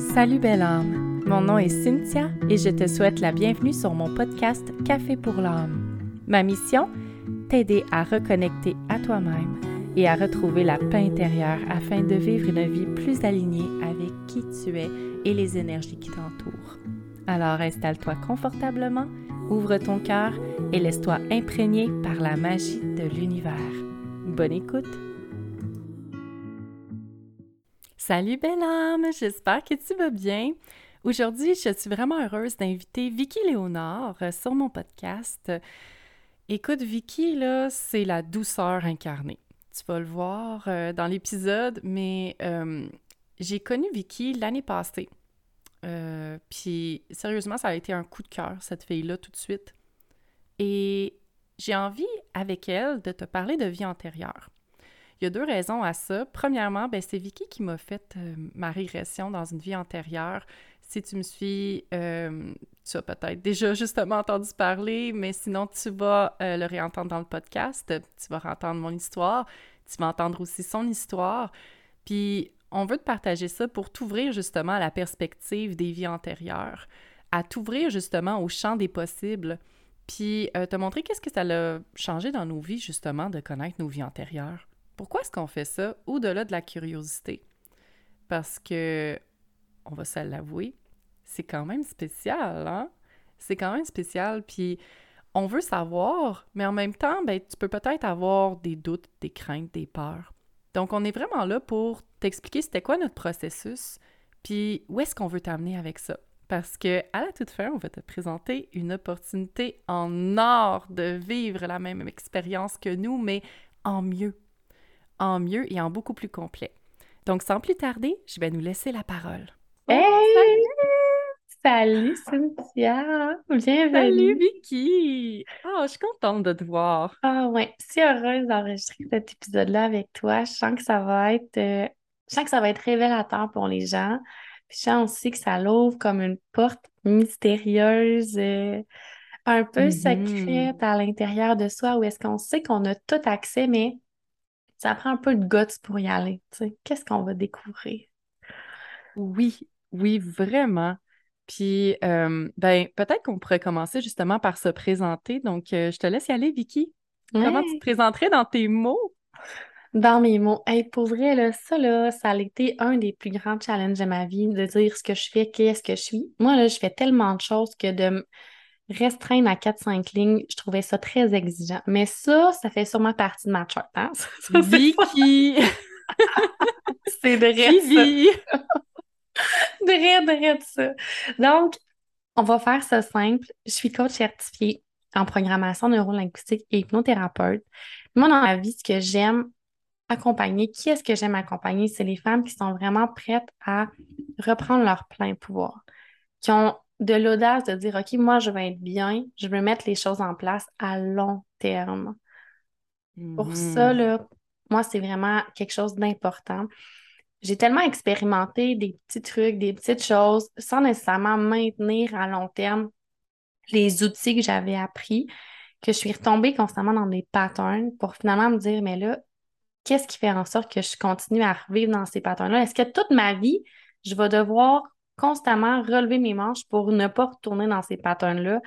Salut belle âme, mon nom est Cynthia et je te souhaite la bienvenue sur mon podcast Café pour l'âme. Ma mission T'aider à reconnecter à toi-même et à retrouver la paix intérieure afin de vivre une vie plus alignée avec qui tu es et les énergies qui t'entourent. Alors installe-toi confortablement, ouvre ton cœur et laisse-toi imprégner par la magie de l'univers. Bonne écoute! Salut belle âme, j'espère que tu vas bien. Aujourd'hui, je suis vraiment heureuse d'inviter Vicky Léonard euh, sur mon podcast. Écoute, Vicky, là, c'est la douceur incarnée. Tu vas le voir euh, dans l'épisode, mais euh, j'ai connu Vicky l'année passée. Puis, sérieusement, ça a été un coup de cœur, cette fille-là, tout de suite. Et j'ai envie, avec elle, de te parler de vie antérieure. Il y a deux raisons à ça. Premièrement, ben, c'est Vicky qui m'a fait euh, ma régression dans une vie antérieure. Si tu me suis, euh, tu as peut-être déjà justement entendu parler, mais sinon tu vas euh, le réentendre dans le podcast. Tu vas entendre mon histoire. Tu vas entendre aussi son histoire. Puis on veut te partager ça pour t'ouvrir justement à la perspective des vies antérieures, à t'ouvrir justement au champ des possibles, puis te montrer qu'est-ce que ça a changé dans nos vies justement de connaître nos vies antérieures. Pourquoi est-ce qu'on fait ça au-delà de la curiosité? Parce que, on va se l'avouer, c'est quand même spécial, hein? C'est quand même spécial, puis on veut savoir, mais en même temps, ben, tu peux peut-être avoir des doutes, des craintes, des peurs. Donc, on est vraiment là pour t'expliquer c'était quoi notre processus, puis où est-ce qu'on veut t'amener avec ça. Parce que à la toute fin, on va te présenter une opportunité en or de vivre la même expérience que nous, mais en mieux en mieux et en beaucoup plus complet. Donc, sans plus tarder, je vais nous laisser la parole. Hey! Salut! Cynthia! Bienvenue! Salut Vicky! Oh, je suis contente de te voir. Ah ouais, si heureuse d'enregistrer cet épisode-là avec toi. Je sens que ça va être euh, je sens que ça va être révélateur pour les gens. Puis je sens aussi que ça l'ouvre comme une porte mystérieuse, euh, un peu mm-hmm. secrète à l'intérieur de soi, où est-ce qu'on sait qu'on a tout accès, mais ça prend un peu de guts pour y aller. Qu'est-ce qu'on va découvrir? Oui, oui, vraiment. Puis, euh, ben, peut-être qu'on pourrait commencer justement par se présenter. Donc, euh, je te laisse y aller, Vicky. Comment tu te présenterais dans tes mots? Dans mes mots. Hey, pour vrai, là, ça, là, ça a été un des plus grands challenges de ma vie, de dire ce que je fais, qu'est-ce que je suis. Moi, là, je fais tellement de choses que de restreindre à 4-5 lignes, je trouvais ça très exigeant. Mais ça, ça fait sûrement partie de ma charte. Hein? Vicky! c'est de Vivi! de de ça. Donc, on va faire ça simple. Je suis coach certifiée en programmation neurolinguistique et hypnothérapeute. Moi, dans la vie, ce que j'aime accompagner, qui est-ce que j'aime accompagner? C'est les femmes qui sont vraiment prêtes à reprendre leur plein pouvoir, qui ont de l'audace de dire, OK, moi, je vais être bien, je vais mettre les choses en place à long terme. Pour ça, là, moi, c'est vraiment quelque chose d'important. J'ai tellement expérimenté des petits trucs, des petites choses, sans nécessairement maintenir à long terme les outils que j'avais appris, que je suis retombée constamment dans des patterns pour finalement me dire, mais là, qu'est-ce qui fait en sorte que je continue à revivre dans ces patterns-là? Est-ce que toute ma vie, je vais devoir constamment relever mes manches pour ne pas retourner dans ces patterns-là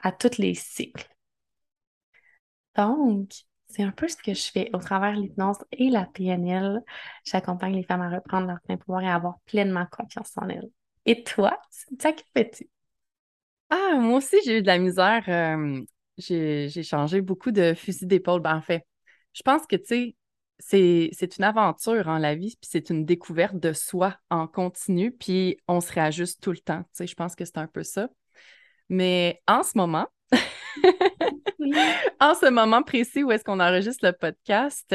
à tous les cycles. Donc, c'est un peu ce que je fais au travers de l'hypnose et la PNL. J'accompagne les femmes à reprendre leur plein pouvoir et à avoir pleinement confiance en elles. Et toi, ça que fais-tu? Ah, moi aussi, j'ai eu de la misère. Euh, j'ai changé beaucoup de fusil d'épaule. Ben, en fait, je pense que, tu sais, c'est une aventure en la vie, puis c'est une découverte de soi en continu, puis on se réajuste tout le temps. Tu sais, je pense que c'est un peu ça. Mais en ce moment, en ce moment précis où est-ce qu'on enregistre le podcast,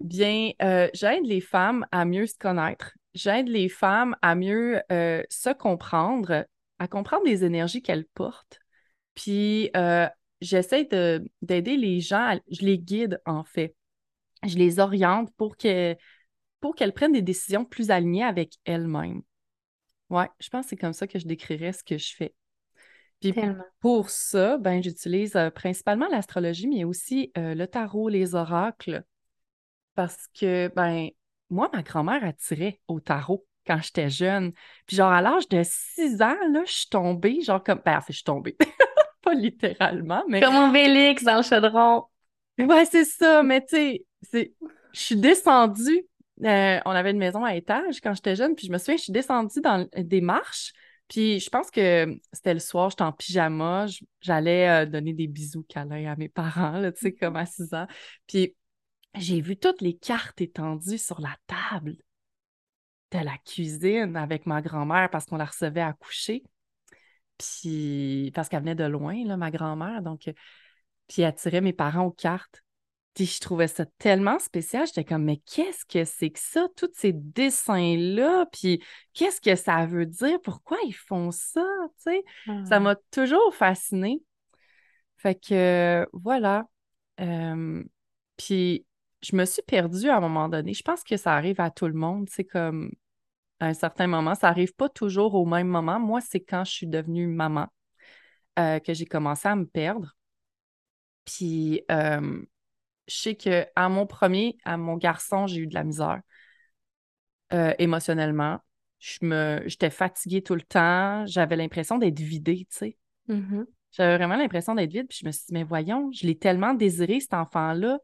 bien, euh, j'aide les femmes à mieux se connaître. J'aide les femmes à mieux euh, se comprendre, à comprendre les énergies qu'elles portent. Puis, euh, j'essaie d'aider les gens, je les guide en fait je les oriente pour que pour qu'elles prennent des décisions plus alignées avec elles-mêmes. Ouais, je pense que c'est comme ça que je décrirais ce que je fais. Puis pour ça, ben, j'utilise euh, principalement l'astrologie, mais aussi euh, le tarot, les oracles, parce que ben, moi, ma grand-mère attirait au tarot. quand j'étais jeune. Puis genre, à l'âge de 6 ans, là, je suis tombée, genre comme... Ben, je suis tombée. Pas littéralement, mais... Comme Obélix dans le chaudron. Ouais, c'est ça, mais tu sais, c'est... je suis descendue. euh, on avait une maison à étage quand j'étais jeune, puis je me souviens, je suis descendue dans des marches, puis je pense que c'était le soir, j'étais en pyjama, j'allais euh, donner des bisous câlins à mes parents, tu sais, comme à 6 ans. Puis j'ai vu toutes les cartes étendues sur la table de la cuisine avec ma grand-mère parce qu'on la recevait à coucher. Puis parce qu'elle venait de loin, là, ma grand-mère. Donc, euh, puis elle tirait mes parents aux cartes. Puis je trouvais ça tellement spécial. J'étais comme, mais qu'est-ce que c'est que ça, tous ces dessins-là? Puis qu'est-ce que ça veut dire? Pourquoi ils font ça? Tu sais, ça Ah. m'a toujours fascinée. Fait que euh, voilà. Euh, puis je me suis perdue à un moment donné. Je pense que ça arrive à tout le monde. C'est comme à un certain moment, ça arrive pas toujours au même moment. Moi, c'est quand je suis devenue maman euh, que j'ai commencé à me perdre. Puis je sais que à mon premier, à mon garçon, j'ai eu de la misère euh, émotionnellement. Je me, j'étais fatiguée tout le temps. J'avais l'impression d'être vidée, tu sais. Mhm. J'avais vraiment l'impression d'être vide, puis je me suis dit, mais voyons, je l'ai tellement désiré, cet enfant-là.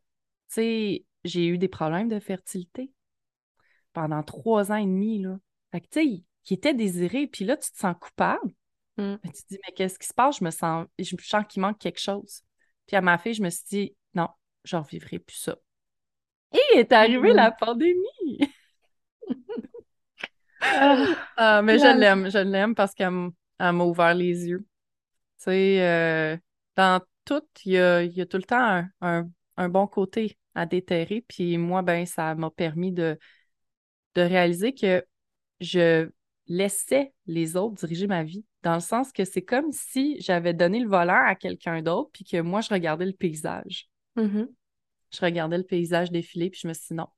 Tu sais, j'ai eu des problèmes de fertilité pendant trois ans et demi, là. Fait que, tu sais, il, il était désiré, puis là, tu te sens coupable. Mm. Mais tu te dis, mais qu'est-ce qui se passe? Je me sens, je me sens qu'il manque quelque chose. Puis à ma fille, je me suis dit, non, je ne revivrai plus ça. Et est arrivée Mhm. la pandémie! Ah, mais je l'aime, je l'aime parce qu'elle m'a ouvert les yeux. Tu sais, euh, dans tout, il y a, il y a tout le temps un, un- un bon côté à déterrer. Puis moi, ben, ça m'a permis de, de réaliser que je laissais les autres diriger ma vie. Dans le sens que c'est comme si j'avais donné le volant à quelqu'un d'autre, puis que moi, je regardais le paysage. Mhm. Je regardais le paysage défiler, puis je me suis dit non,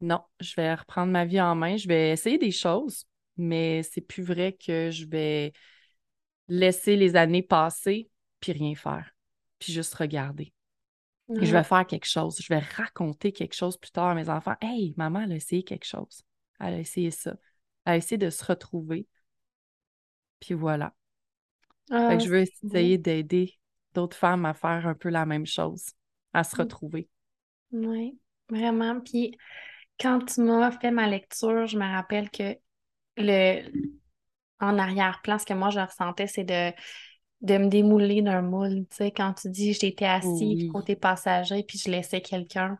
non, je vais reprendre ma vie en main, je vais essayer des choses, mais c'est plus vrai que je vais laisser les années passer puis rien faire, puis juste regarder. Je vais faire quelque chose, je vais raconter quelque chose plus tard à mes enfants. Hey, maman, elle a essayé quelque chose. Elle a essayé ça. Elle a essayé de se retrouver. Puis voilà. Fait Ah, que je veux essayer d'aider d'autres femmes à faire un peu la même chose, à se Mm. retrouver. Oui, vraiment. Puis quand tu m'as fait ma lecture, je me rappelle que le en arrière-plan, ce que moi je ressentais, c'est de, de me démouler d'un moule. Tu sais, quand tu dis j'étais assis Oui. côté passager, puis je laissais quelqu'un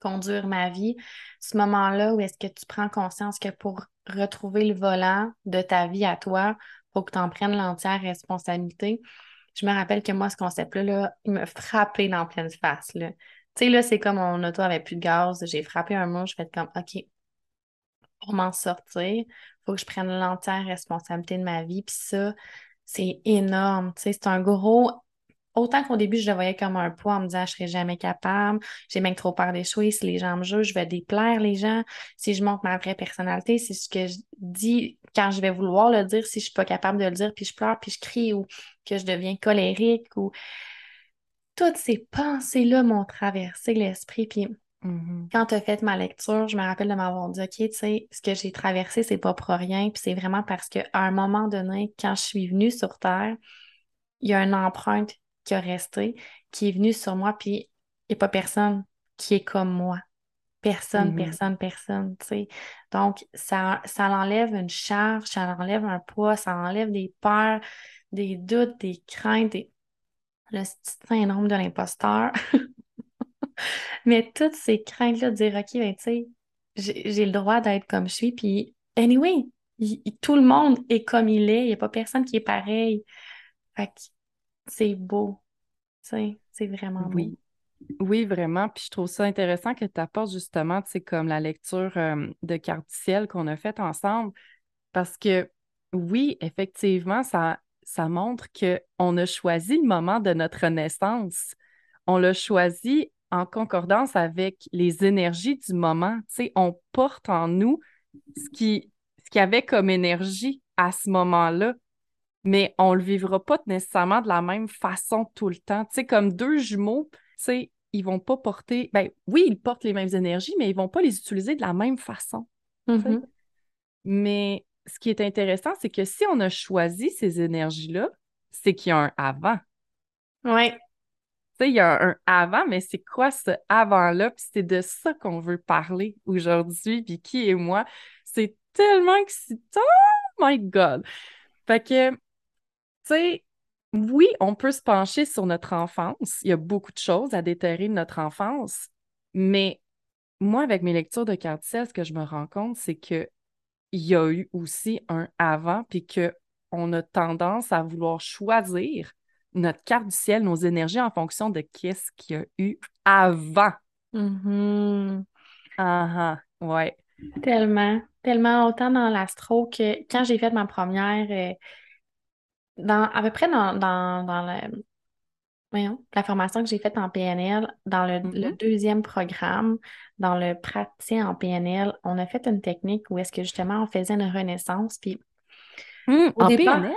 conduire ma vie, ce moment-là où est-ce que tu prends conscience que pour retrouver le volant de ta vie à toi, il faut que tu en prennes l'entière responsabilité. Je me rappelle que moi, ce concept-là, là, il m'a frappé dans pleine face. Tu sais, là, c'est comme mon auto avait plus de gaz, j'ai frappé un mur, je fais comme OK, pour m'en sortir, faut que je prenne l'entière responsabilité de ma vie. Puis ça, c'est énorme. Tu sais, c'est un gros. Autant qu'au début, je le voyais comme un poids en me disant je serais jamais capable, j'ai même trop peur d'échouer, si les gens me jugent, je vais déplaire les gens, si je montre ma vraie personnalité, c'est ce que je dis quand je vais vouloir le dire, si je suis pas capable de le dire, puis je pleure, puis je crie, ou que je deviens colérique, ou toutes ces pensées-là m'ont traversé l'esprit, puis Mhm. quand tu as fait ma lecture, je me rappelle de m'avoir dit, OK, tu sais, ce que j'ai traversé, c'est pas pour rien, puis c'est vraiment parce qu'à un moment donné, quand je suis venue sur Terre, il y a une empreinte qui a resté, qui est venue sur moi, puis il n'y a pas personne qui est comme moi. Personne, Mhm. personne, personne, tu sais. Donc, ça, ça enlève une charge, ça enlève un poids, ça enlève des peurs, des doutes, des craintes, des... le petit syndrome de l'imposteur. Mais toutes ces craintes-là de dire, OK, ben, tu sais, j'ai j'ai le droit d'être comme je suis, puis anyway, il- il- tout le monde est comme il est, il n'y a pas personne qui est pareil. Fait que c'est beau, c'est vraiment beau. Oui. Oui, vraiment. Puis je trouve ça intéressant que tu apportes justement, tu comme la lecture euh, de Carte ciel qu'on a faite ensemble. Parce que oui, effectivement, ça, ça montre qu'on a choisi le moment de notre naissance. On l'a choisi en concordance avec les énergies du moment. Tu sais, on porte en nous ce qui, ce qu'il y avait comme énergie à ce moment-là mais on le vivra pas nécessairement de la même façon tout le temps. Tu sais, comme deux jumeaux, tu sais, ils vont pas porter, ben oui, ils portent les mêmes énergies, mais ils vont pas les utiliser de la même façon. Mhm. Mais ce qui est intéressant, c'est que si on a choisi ces énergies-là, c'est qu'il y a un avant. Oui. Tu sais, il y a un avant, mais c'est quoi ce avant-là? Puis c'est de ça qu'on veut parler aujourd'hui, Vicky et moi. C'est tellement excitant! Oh my God! Fait que, tu sais, oui, on peut se pencher sur notre enfance. Il y a beaucoup de choses à déterrer de notre enfance, mais moi, avec mes lectures de carte ce que je me rends compte, c'est qu'il y a eu aussi un avant, puis qu'on a tendance à vouloir choisir notre carte du ciel, nos énergies en fonction de qu'est-ce qu'il y a eu avant. Mm-hmm. Ah, ah ouais. Tellement, tellement autant dans l'astro que quand j'ai fait ma première, euh, dans, à peu près dans, dans, dans le, la formation que j'ai faite en PNL, dans le, mm-hmm. deuxième programme, dans le praticien en PNL, on a fait une technique où est-ce que justement on faisait une renaissance. Puis mm, en PNL?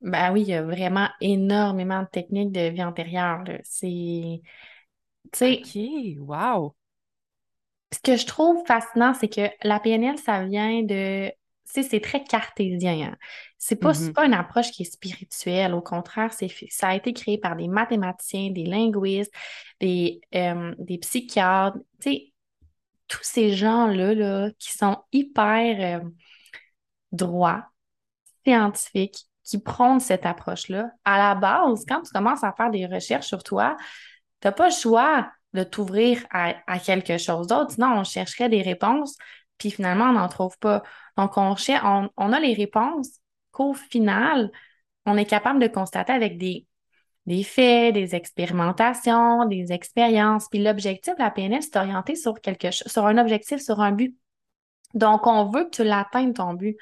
Ben oui, il y a vraiment énormément de techniques de vie antérieure. C'est. OK, wow! Ce que je trouve fascinant, c'est que la PNL, ça vient de c'est très cartésien. Hein. C'est pas, mm-hmm. pas une approche qui est spirituelle. Au contraire, c'est, ça a été créé par des mathématiciens, des linguistes, des, euh, des psychiatres. tous ces gens-là là, qui sont hyper euh, droits, scientifiques, qui prônent cette approche-là. À la base, quand tu commences à faire des recherches sur toi, tu n'as pas le choix de t'ouvrir à, à quelque chose d'autre. Sinon, on chercherait des réponses puis finalement, on n'en trouve pas. Donc, on, on, a les réponses qu'au final, on est capable de constater avec des, des faits, des expérimentations, des expériences. Puis l'objectif de la PNL, c'est orienté sur quelque sur un objectif, sur un but. Donc, on veut que tu l'atteignes ton but.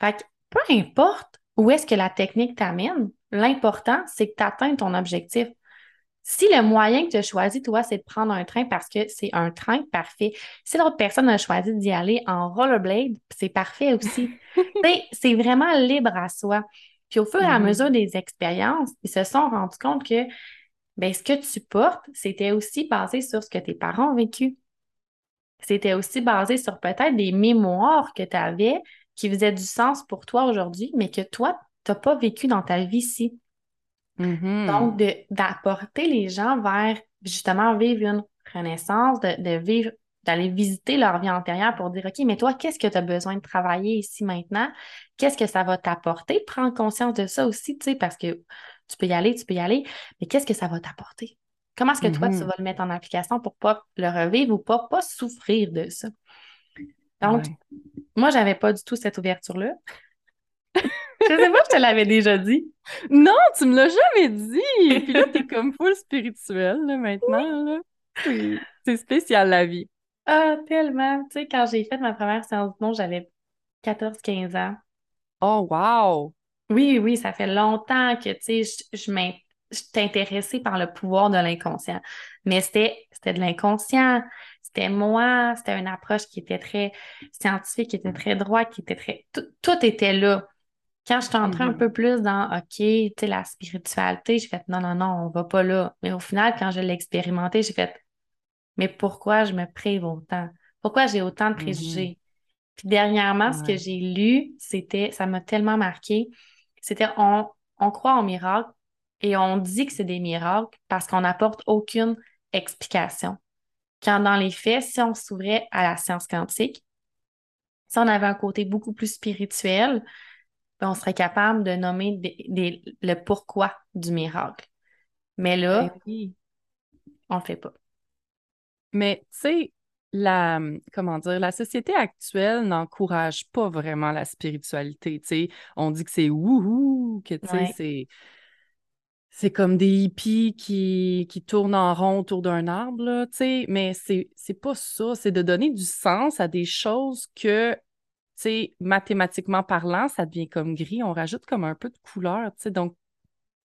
Fait que peu importe où est-ce que la technique t'amène, l'important, c'est que tu atteignes ton objectif. Si le moyen que tu as choisi, toi, c'est de prendre un train parce que c'est un train, parfait. Si l'autre personne a choisi d'y aller en rollerblade, c'est parfait aussi. c'est vraiment libre à soi. Puis au fur et à mm-hmm. mesure des expériences, ils se sont rendus compte que ben, ce que tu portes, c'était aussi basé sur ce que tes parents ont vécu. C'était aussi basé sur peut-être des mémoires que tu avais qui faisaient du sens pour toi aujourd'hui, mais que toi, tu n'as pas vécu dans ta vie-ci. Mm-hmm. Donc, d'apporter les gens vers justement vivre une renaissance, de, vivre, d'aller visiter leur vie antérieure pour dire, OK, mais toi, qu'est-ce que tu as besoin de travailler ici maintenant? Qu'est-ce que ça va t'apporter? Prends conscience de ça aussi, tu sais, parce que tu peux y aller, tu peux y aller, mais qu'est-ce que ça va t'apporter? Comment est-ce que toi, tu mm-hmm. vas le mettre en application pour pas le revivre ou pas, pas souffrir de ça? Donc, moi, j'avais pas du tout cette ouverture-là. Je sais pas, je te l'avais déjà dit. Non, tu me l'as jamais dit. Puis là, t'es comme full spirituel, là, maintenant. Là. C'est spécial, la vie. Ah, tellement. Tu sais, quand j'ai fait ma première séance de j'avais 14-15 ans. Oh, wow! Oui, oui, ça fait longtemps que, tu sais, je, je intéressée par le pouvoir de l'inconscient. Mais c'était de l'inconscient. C'était moi, c'était une approche qui était très scientifique, qui était très droite, qui était très... tout était là. Quand je suis entrée un mm-hmm. peu plus dans OK, tu sais, la spiritualité, j'ai fait non, non, non, on va pas là. Mais au final, quand je l'ai expérimenté, j'ai fait mais pourquoi je me prive autant? Pourquoi j'ai autant de préjugés? Mm-hmm. Puis dernièrement, ce que j'ai lu, c'était, ça m'a tellement marqué, c'était on, on croit en miracles et on dit que c'est des miracles parce qu'on n'apporte aucune explication. Quand dans les faits, si on s'ouvrait à la science quantique, si on avait un côté beaucoup plus spirituel, on serait capable de nommer le pourquoi du miracle. Mais là, ben on ne le fait pas. Mais tu sais, la, comment dire, la société actuelle n'encourage pas vraiment la spiritualité. Tu on dit que c'est wouhou, que tu sais, c'est c'est comme des hippies qui, qui tournent en rond autour d'un arbre, sais, mais c'est, c'est pas ça. C'est de donner du sens à des choses que sais, mathématiquement parlant, ça devient comme gris. On rajoute comme un peu de couleur, tu sais. Donc,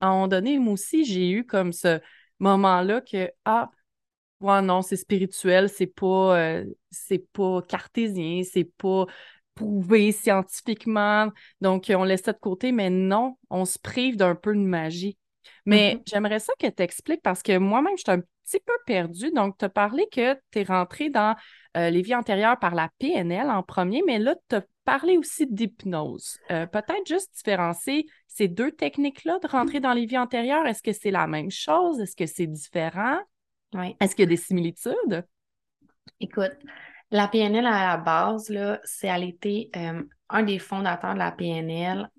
à un moment donné, moi aussi, j'ai eu comme ce moment-là que, ah, ouais, non, c'est spirituel, c'est pas, euh, c'est pas cartésien, c'est pas prouvé scientifiquement. Donc, on laisse ça de côté, mais non, on se prive d'un peu de magie. Mais mm-hmm. j'aimerais ça que tu expliques parce que moi-même, je suis un petit peu perdue. Donc, tu as parlé que tu es rentré dans euh, les vies antérieures par la PNL en premier, mais là, tu as parlé aussi d'hypnose. Euh, peut-être juste différencier ces deux techniques-là de rentrer dans les vies antérieures. Est-ce que c'est la même chose? Est-ce que c'est différent? Oui. Est-ce qu'il y a des similitudes? Écoute, la PNL à la base, c'est elle était euh, un des fondateurs de la PNL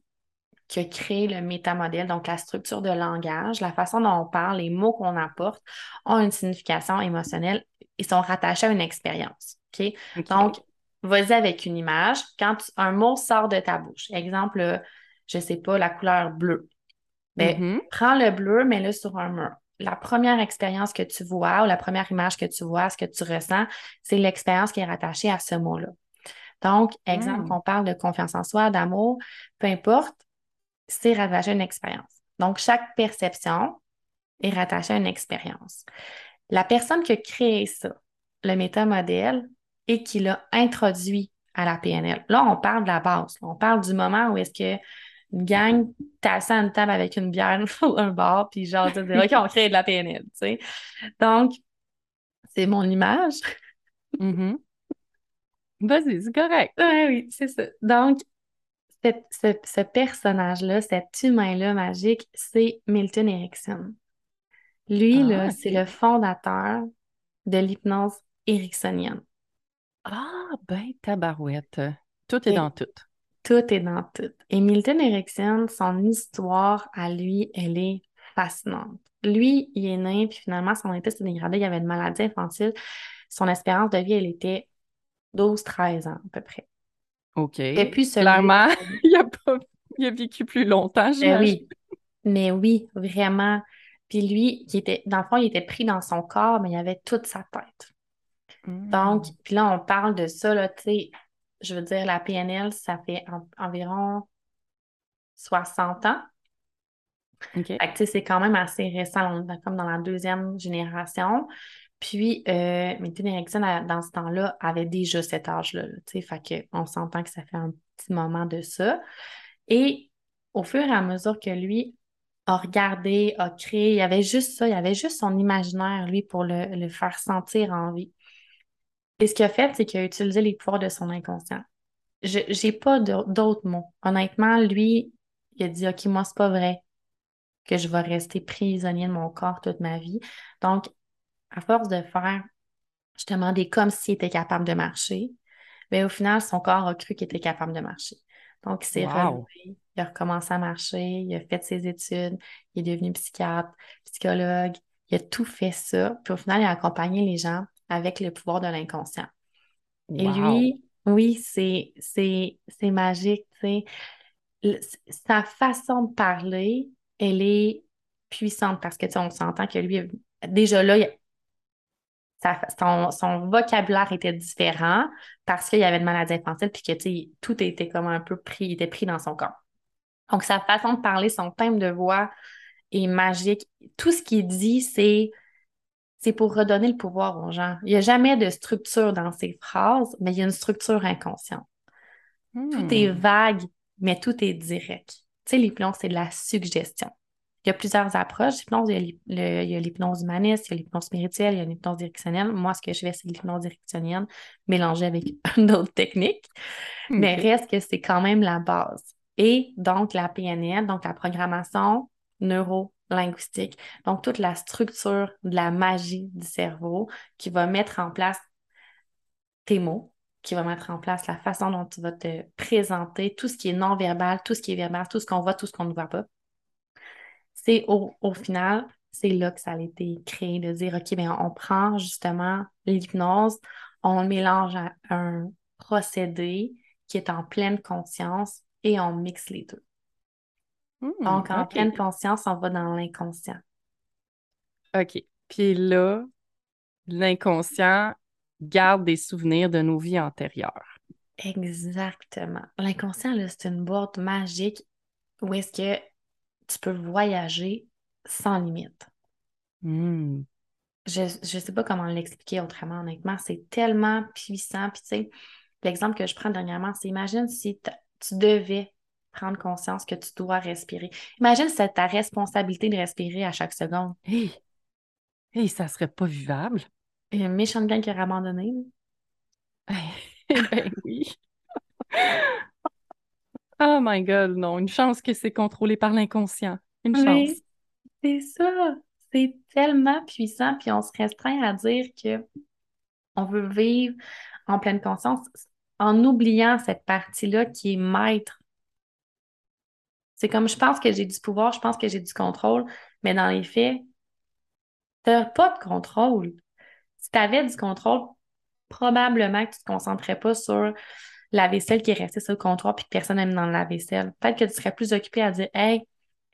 qui a créé le métamodèle, donc la structure de langage, la façon dont on parle, les mots qu'on apporte ont une signification émotionnelle et sont rattachés à une expérience. OK? Donc, vas-y avec une image. Quand un mot sort de ta bouche, exemple, je ne sais pas, la couleur bleue. Ben, mm-hmm. prends le bleu, mets-le sur un mur. La première expérience que tu vois ou la première image que tu vois, ce que tu ressens, c'est l'expérience qui est rattachée à ce mot-là. Donc, exemple, qu'on mm. parle de confiance en soi, d'amour, peu importe, c'est rattaché à une expérience. Donc, chaque perception est rattachée à une expérience. La personne qui a créé ça, le métamodèle, et qui l'a introduit à la PNL. Là, on parle de la base. On parle du moment où est-ce que une gang t'assis à une table avec une bière ou un bar, puis genre, tu OK, on crée de la PNL, tu sais. Donc, c'est mon image. Mm-hmm. Vas-y, c'est correct. Oui, oui, c'est ça. Donc, ce, personnage-là, cet humain-là magique, c'est Milton Erickson. Lui, ah, là, c'est le fondateur de l'hypnose ericksonienne. Ah, ben, tabarouette. Tout est dans tout. Tout est dans tout. Et Milton Erickson, son histoire à lui, elle est fascinante. Lui, il est né, puis finalement, son état s'est dégradé. Il avait une maladie infantile. Son espérance de vie, elle était 12-13 ans à peu près. OK. Et puis, Clairement, il a, pas, il a vécu plus longtemps, ben j'imagine. oui. Mais oui, vraiment. Puis lui, il était, dans le fond, il était pris dans son corps, mais il avait toute sa tête. Donc, hmm. puis là, on parle de ça, là, tu sais, je veux dire, la PNL, ça fait environ 60 ans. Fait que, c'est quand même assez récent, comme dans la deuxième génération. Puis, euh, Erickson, dans ce temps-là, avait déjà cet âge-là. sais, fait qu'on s'entend que ça fait un petit moment de ça. Et au fur et à mesure que lui a regardé, a créé, il y avait juste ça, il y avait juste son imaginaire, lui, pour le, faire sentir en vie. Et ce qu'il a fait, c'est qu'il a utilisé les pouvoirs de son inconscient. Je n'ai pas d'autres mots. Honnêtement, lui, il a dit OK, moi, c'est pas vrai que je vais rester prisonnier de mon corps toute ma vie. Donc, à force de faire justement des comme s'il était capable de marcher, mais ben, au final, son corps a cru qu'il était capable de marcher. Donc, il s'est relevé, il a recommencé à marcher, il a fait ses études, il est devenu psychiatre, psychologue, il a tout fait ça. Puis au final, il a accompagné les gens avec le pouvoir de l'inconscient. Et lui, oui, c'est, c'est, c'est magique, tu sais. Sa façon de parler, elle est puissante parce que, tu sais, on s'entend que lui, déjà là, son, vocabulaire était différent parce qu'il y avait une maladie infantile puis que tout était comme un peu pris, il était pris dans son corps. Donc, sa façon de parler, son thème de voix est magique. Tout ce qu'il dit, c'est c'est pour redonner le pouvoir aux gens. Il n'y a jamais de structure dans ses phrases, mais il y a une structure inconsciente. Tout est hmm. vague, mais tout est direct. Tu sais, l'hypnose, c'est de la suggestion. Il y a plusieurs approches d'hypnose. Il y a l'hypnose humaniste, il y a l'hypnose spirituelle, il y a l'hypnose directionnelle. Moi, ce que je fais, c'est l'hypnose directionnelle mélangée avec d'autres techniques. Mais reste que c'est quand même la base. Et donc, la PNL, donc la programmation neuro-linguistique. Donc, toute la structure de la magie du cerveau qui va mettre en place tes mots, qui va mettre en place la façon dont tu vas te présenter, tout ce qui est non-verbal, tout ce qui est verbal, tout ce qu'on voit, tout ce qu'on ne voit pas c'est au, final, c'est là que ça a été créé, de dire, OK, bien, on prend justement l'hypnose, on mélange un procédé qui est en pleine conscience et on mixe les deux. Hmm, Donc, en pleine conscience, on va dans l'inconscient. OK. Puis là, l'inconscient garde des souvenirs de nos vies antérieures. Exactement. L'inconscient, c'est une boîte magique où est-ce que tu peux voyager sans limite. Hmm. Je ne sais pas comment l'expliquer autrement, honnêtement. C'est tellement puissant. Puis, tu sais, l'exemple que je prends dernièrement, c'est imagine si tu devais prendre conscience que tu dois respirer. Imagine si c'est ta responsabilité de respirer à chaque seconde. Et ça serait pas vivable. Une méchante gang qui aurait abandonné. ben oui. Oh my God, non. Une chance que c'est contrôlé par l'inconscient. Une chance. c'est ça. C'est tellement puissant, puis on se restreint à dire que on veut vivre en pleine conscience en oubliant cette partie-là qui est maître. C'est comme je pense que j'ai du pouvoir, je pense que j'ai du contrôle, mais dans les faits, tu n'as pas de contrôle. Si tu avais du contrôle, probablement que tu ne te concentrais pas sur la vaisselle qui est restée sur le comptoir puis que personne n'aime dans la vaisselle. Peut-être que tu serais plus occupé à dire Hey,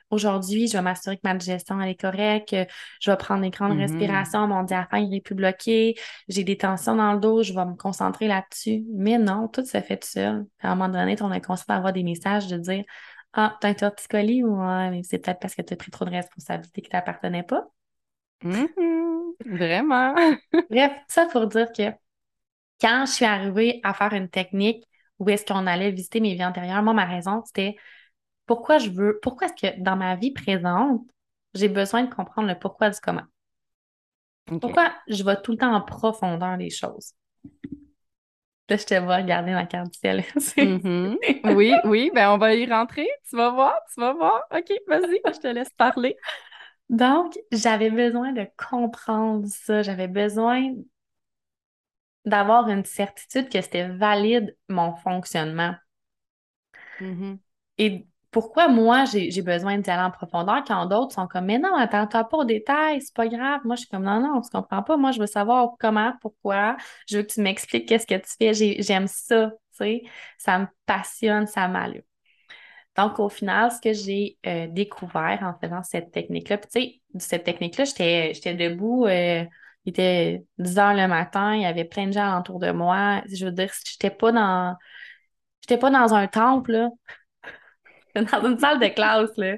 aujourd'hui, je vais m'assurer que ma digestion elle est correcte, je vais prendre des grandes mm-hmm. respirations, mon diaphragme n'est plus bloqué, j'ai des tensions dans le dos, je vais me concentrer là-dessus. Mais non, tout se fait tout seul. À un moment donné, ton inconscient va avoir des messages de dire Ah, t'as un torticolis ou c'est peut-être parce que tu as pris trop de responsabilités qui ne t'appartenaient pas. Mm-hmm. Vraiment. Bref, ça pour dire que quand je suis arrivée à faire une technique où est-ce qu'on allait visiter mes vies antérieures, moi, ma raison, c'était pourquoi je veux, pourquoi est-ce que dans ma vie présente, j'ai besoin de comprendre le pourquoi du comment? Pourquoi je vais tout le temps en profondeur les choses? Là, je te vois regarder ma carte du ciel. Mm-hmm. Oui, oui, ben on va y rentrer. Tu vas voir, tu vas voir. OK, vas-y, je te laisse parler. Donc, j'avais besoin de comprendre ça. J'avais besoin d'avoir une certitude que c'était valide mon fonctionnement. Mm-hmm. Et pourquoi moi, j'ai besoin d'y aller en profondeur quand d'autres sont comme, mais non, attends-toi pas aux détails, c'est pas grave. Moi, je suis comme, non, non, on se comprend pas. Moi, je veux savoir comment, pourquoi. Je veux que tu m'expliques qu'est-ce que tu fais. J'aime ça, tu sais. Ça me passionne, ça m'allume. Donc, au final, ce que j'ai euh, découvert en faisant cette technique-là, tu sais, cette technique-là, j'étais debout. Euh, il était 10 heures le matin, il y avait plein de gens autour de moi. Je veux dire, j'étais pas dans. J'étais pas dans un temple, là. dans une salle de classe, là.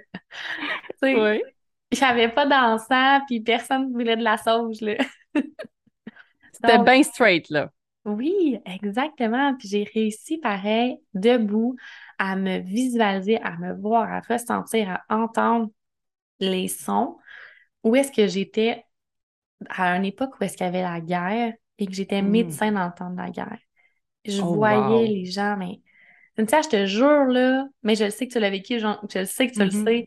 oui. J'avais pas d'encens, puis personne ne voulait de la sauge, là. C'était bien straight, là. Oui, exactement. Puis j'ai réussi, pareil, debout, à me visualiser, à me voir, à ressentir, à entendre les sons. Où est-ce que j'étais? À une époque où est-ce qu'il y avait la guerre et que j'étais hmm. médecin dans le temps de la guerre. Je oh, voyais les gens, mais tu sais, je te jure, là, mais je sais que tu l'as vécu, je le sais que tu le mm-hmm. sais,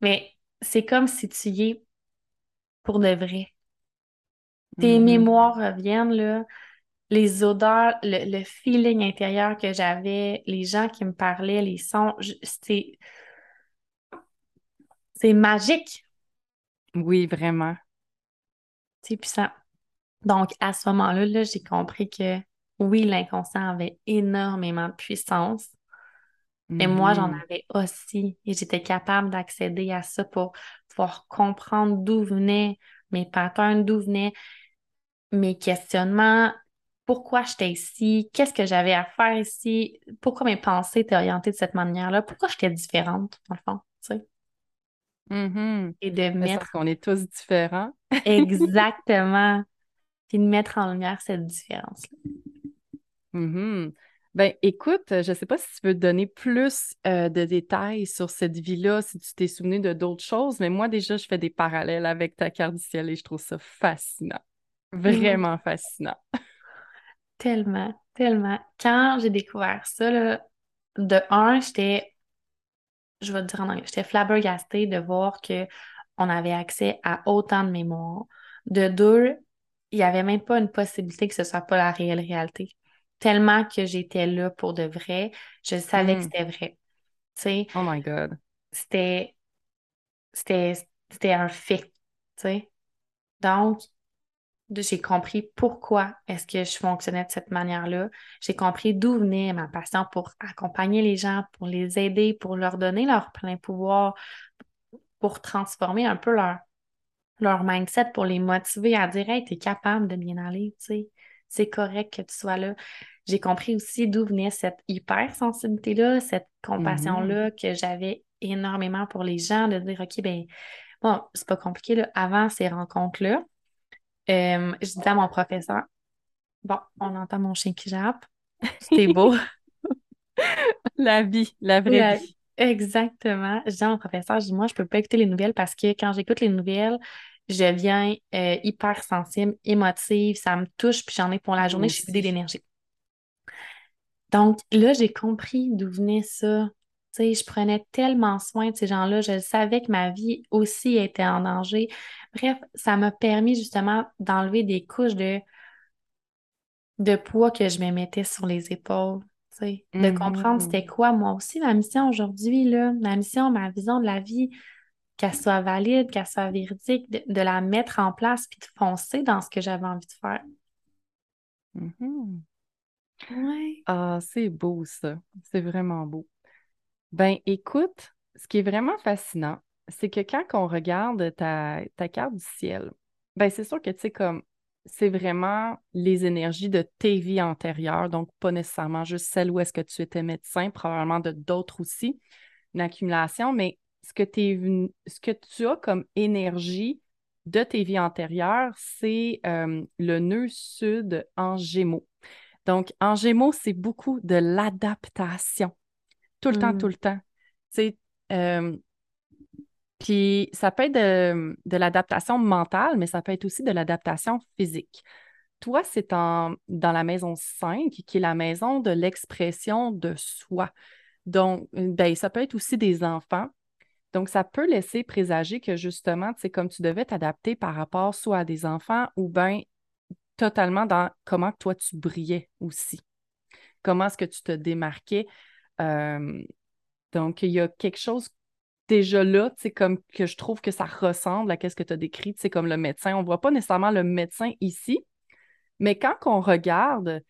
mais c'est comme si tu y es pour de vrai. Tes mm-hmm. mémoires reviennent, là, les odeurs, le, feeling intérieur que j'avais, les gens qui me parlaient, les sons, c'est... C'est magique. Oui, vraiment. C'est puissant. Donc, à ce moment-là, -là, j'ai compris que oui, l'inconscient avait énormément de puissance. Mais moi, j'en mm-hmm. avais aussi. Et j'étais capable d'accéder à ça pour pouvoir comprendre d'où venaient mes patterns, d'où venaient mes questionnements, pourquoi j'étais ici, qu'est-ce que j'avais à faire ici, pourquoi mes pensées étaient orientées de cette manière-là, pourquoi j'étais différente, dans le fond, tu sais? Mm-hmm. Et de mettre. Parce qu'on est tous différents. Exactement. Puis de mettre en lumière cette différence-là. Mm-hmm. Ben, écoute, je ne sais pas si tu veux donner plus euh, de détails sur cette vie-là, si tu t'es souvenu de d'autres choses, mais moi, déjà, je fais des parallèles avec ta carte du ciel et je trouve ça fascinant. Vraiment fascinant. Tellement, tellement. Quand j'ai découvert ça, de un, j'étais, je vais te dire en anglais, j'étais flabbergastée de voir qu'on avait accès à autant de mémoire. De deux, il n'y avait même pas une possibilité que ce ne soit pas la réelle réalité tellement que j'étais là pour de vrai, je savais que hmm. c'était vrai. Tu sais, oh my God. C'était, c'était, un fait. Tu sais. Donc, j'ai compris pourquoi est-ce que je fonctionnais de cette manière-là. J'ai compris d'où venait ma passion pour accompagner les gens, pour les aider, pour leur donner leur plein pouvoir, pour transformer un peu leur, leur mindset, pour les motiver à dire Hey, t'es capable de bien aller, tu sais c'est correct que tu sois là. J'ai compris aussi d'où venait cette hypersensibilité-là, cette compassion-là mm-hmm. que j'avais énormément pour les gens, de dire, OK, ben bon, c'est pas compliqué, là. Avant ces rencontres-là, euh, je disais à mon professeur, bon, on entend mon chien qui jappe, c'est beau. la vie, la vraie vie. Exactement. Je dis à mon professeur, je dis, moi, je peux pas écouter les nouvelles parce que quand j'écoute les nouvelles, je deviens euh, hyper sensible, émotive, ça me touche, puis j'en ai pour la journée, je suis vidée d'énergie. Donc là, j'ai compris d'où venait ça. Je prenais tellement soin de ces gens-là, je savais que ma vie aussi était en danger. Bref, ça m'a permis justement d'enlever des couches de, de poids que je me mettais sur les épaules. De comprendre c'était mm-hmm. quoi moi aussi ma mission aujourd'hui, ma mission, ma vision de la vie, qu'elle soit valide, qu'elle soit véridique, de, la mettre en place puis de foncer dans ce que j'avais envie de faire. Mm-hmm. Ah, c'est beau ça. C'est vraiment beau. Ben, écoute, ce qui est vraiment fascinant, c'est que quand on regarde ta, ta carte du ciel, ben, c'est sûr que, tu sais, comme, c'est vraiment les énergies de tes vies antérieures, donc pas nécessairement juste celle où est-ce que tu étais médecin, probablement de d'autres aussi, une accumulation, mais ce que, ce que tu as comme énergie de tes vies antérieures, c'est euh, le nœud sud en gémeaux. Donc, en Gémeaux, c'est beaucoup de l'adaptation. Tout le temps, mm. tout le temps. Euh, puis ça peut être de, l'adaptation mentale, mais ça peut être aussi de l'adaptation physique. Toi, c'est dans la maison 5, qui est la maison de l'expression de soi. Donc, ben, ça peut être aussi des enfants. Donc, ça peut laisser présager que justement, c'est comme tu devais t'adapter par rapport soit à des enfants ou bien totalement dans comment toi tu brillais aussi. Comment est-ce que tu te démarquais. Euh, donc, il y a quelque chose déjà là, c'est comme que je trouve que ça ressemble à ce que tu as décrit, c'est comme le médecin. On ne voit pas nécessairement le médecin ici, mais quand on regarde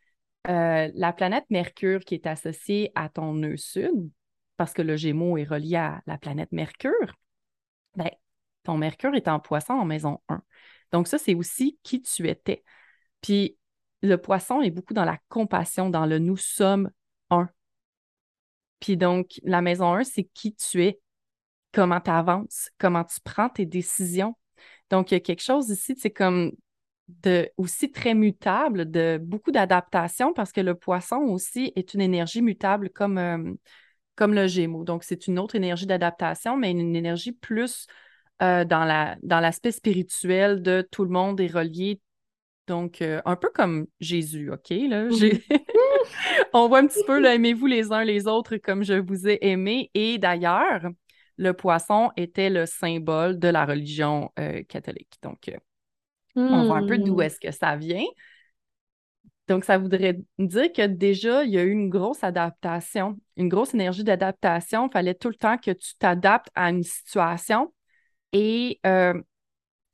euh, la planète Mercure qui est associée à ton nœud sud, parce que le Gémeaux est relié à la planète Mercure, ben, ton Mercure est en poisson en maison 1. Donc, ça, c'est aussi qui tu étais. Puis le poisson est beaucoup dans la compassion, dans le nous sommes. Puis donc, la maison 1, c'est qui tu es, comment tu avances, comment tu prends tes décisions. Donc, il y a quelque chose ici, c'est comme de, aussi très mutable, de beaucoup d'adaptation, parce que le poisson aussi est une énergie mutable comme, euh, comme le gémeau. Donc, c'est une autre énergie d'adaptation, mais une, énergie plus euh, dans l'aspect spirituel de tout le monde est relié, donc, euh, un peu comme Jésus, OK? Là, mhm. On voit un petit peu, aimez-vous les uns les autres comme je vous ai aimé. Et d'ailleurs, le poisson était le symbole de la religion euh, catholique. Donc, euh, on voit un peu d'où hmm. est-ce que ça vient. Donc, ça voudrait dire que déjà, il y a eu une grosse adaptation, une grosse énergie d'adaptation. Il fallait tout le temps que tu t'adaptes à une situation. Et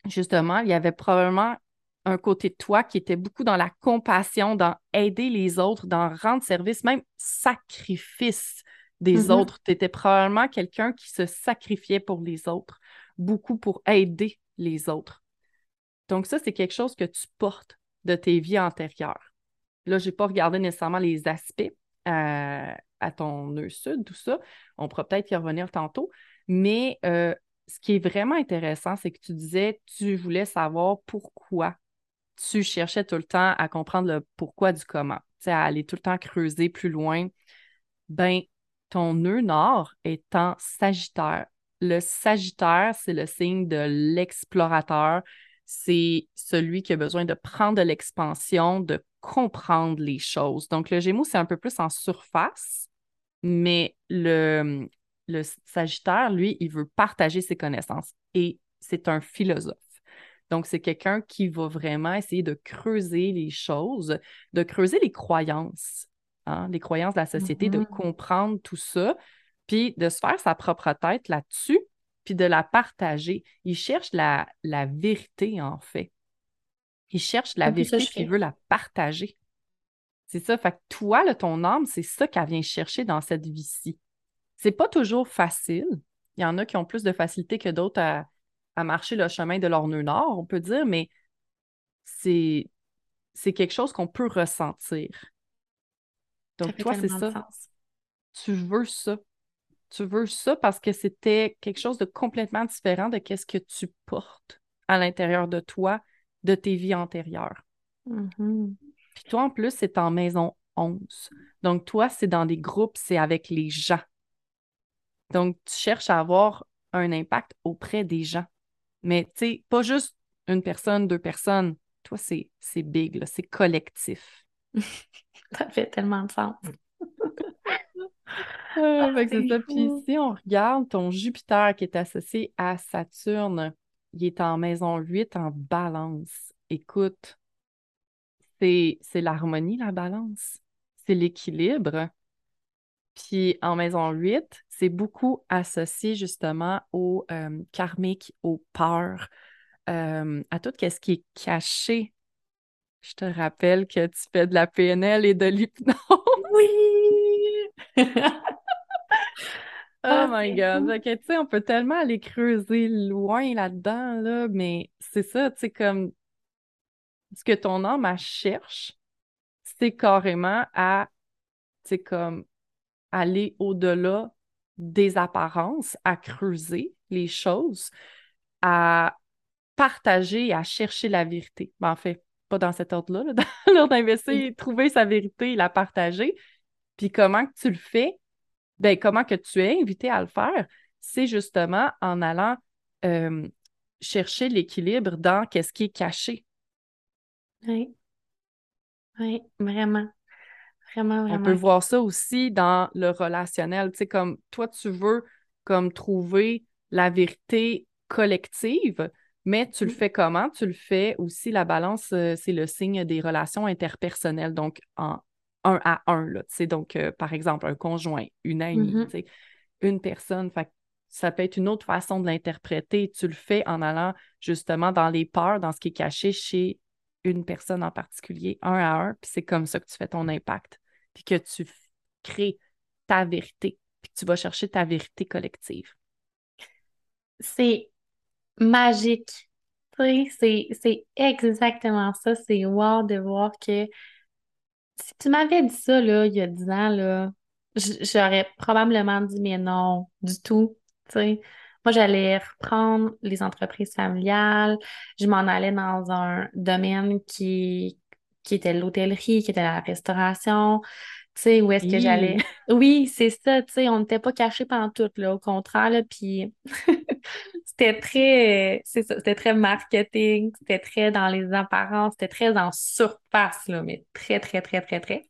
justement, il y avait probablement un côté de toi qui était beaucoup dans la compassion, dans aider les autres, dans rendre service, même sacrifice des mm-hmm. autres. Tu étais probablement quelqu'un qui se sacrifiait pour les autres, beaucoup pour aider les autres. Donc ça, c'est quelque chose que tu portes de tes vies antérieures. Là, je n'ai pas regardé nécessairement les aspects euh, à ton nœud sud, tout ça. On pourra peut-être y revenir tantôt. Mais euh, ce qui est vraiment intéressant, c'est que tu disais, tu voulais savoir pourquoi tu cherchais tout le temps à comprendre le pourquoi du comment, à aller tout le temps creuser plus loin, ben ton nœud nord est en Sagittaire. Le Sagittaire, c'est le signe de l'explorateur. C'est celui qui a besoin de prendre de l'expansion, de comprendre les choses. Donc, le Gémeaux, c'est un peu plus en surface, mais le, le Sagittaire, lui, il veut partager ses connaissances et c'est un philosophe. Donc, c'est quelqu'un qui va vraiment essayer de creuser les choses, de creuser les croyances, hein, les croyances de la société, de mm-hmm. comprendre tout ça, puis de se faire sa propre tête là-dessus, puis de la partager. Il cherche la, la vérité, en fait. Il cherche la vérité, puis il veut la partager. C'est ça. Fait que toi, là, ton âme, c'est ça qu'elle vient chercher dans cette vie-ci. C'est pas toujours facile. Il y en a qui ont plus de facilité que d'autres à, à marcher le chemin de leur nœud nord, on peut dire, mais c'est, c'est quelque chose qu'on peut ressentir. Donc, toi, c'est ça. Tu veux ça. Tu veux ça parce que c'était quelque chose de complètement différent de ce que tu portes à l'intérieur de toi, de tes vies antérieures. Mm-hmm. Puis toi, en plus, c'est en maison 11. Donc, toi, c'est dans des groupes, c'est avec les gens. Donc, tu cherches à avoir un impact auprès des gens Mais tu sais, pas juste une personne, deux personnes. Toi, c'est big, c'est collectif. ça fait tellement de sens. Ah, c'est ça. Puis si on regarde ton Jupiter qui est associé à Saturne, il est en maison 8 en balance. Écoute, c'est l'harmonie, la balance. C'est l'équilibre. Puis en maison 8, c'est beaucoup associé justement au euh, karmique, aux peurs, euh, à tout ce qui est caché. Je te rappelle que tu fais de la PNL et de l'hypnose. Oui! oh ah, my God. tu sais, on peut tellement aller creuser loin là-dedans, là, mais c'est ça, tu sais, comme ce que ton âme, elle cherche, c'est carrément à, tu sais, comme aller au-delà des apparences, à creuser les choses, à partager, à chercher la vérité. Ben, en fait, pas dans cet ordre-là, dans l'ordre d'investir, trouver sa vérité, la partager. Puis comment que tu le fais? Ben, comment que tu es invité à le faire? C'est justement en allant euh, chercher l'équilibre dans qu'est-ce qui est caché. Oui. Oui, vraiment. On peut voir ça aussi dans le relationnel. Tu sais, comme toi, tu veux comme trouver la vérité collective, mais tu le mm. fais comment? Tu le fais aussi, la balance, euh, c'est le signe des relations interpersonnelles, donc en un à un. Là, tu sais, donc, euh, par exemple, un conjoint, une amie, mm-hmm. une personne. Fait, ça peut être une autre façon de l'interpréter. Tu le fais en allant justement dans les peurs, dans ce qui est caché chez une personne en particulier, un à un, puis c'est comme ça que tu fais ton impact puis que tu crées ta vérité, puis que tu vas chercher ta vérité collective. C'est magique. C'est exactement ça. C'est wow de voir que si tu m'avais dit ça là, il y a 10 ans, j'aurais probablement dit mais non, du tout. Moi, j'allais reprendre les entreprises familiales. Je m'en allais dans un domaine qui, qui était l'hôtellerie, qui était la restauration, tu sais, où est-ce que j'allais? Oui, c'est ça, tu sais, on n'était pas cachés pendant tout, là, au contraire, là, puis c'était très, c'est ça, c'était très marketing, c'était très dans les apparences, c'était très en surface, là, mais très, très, très, très, très.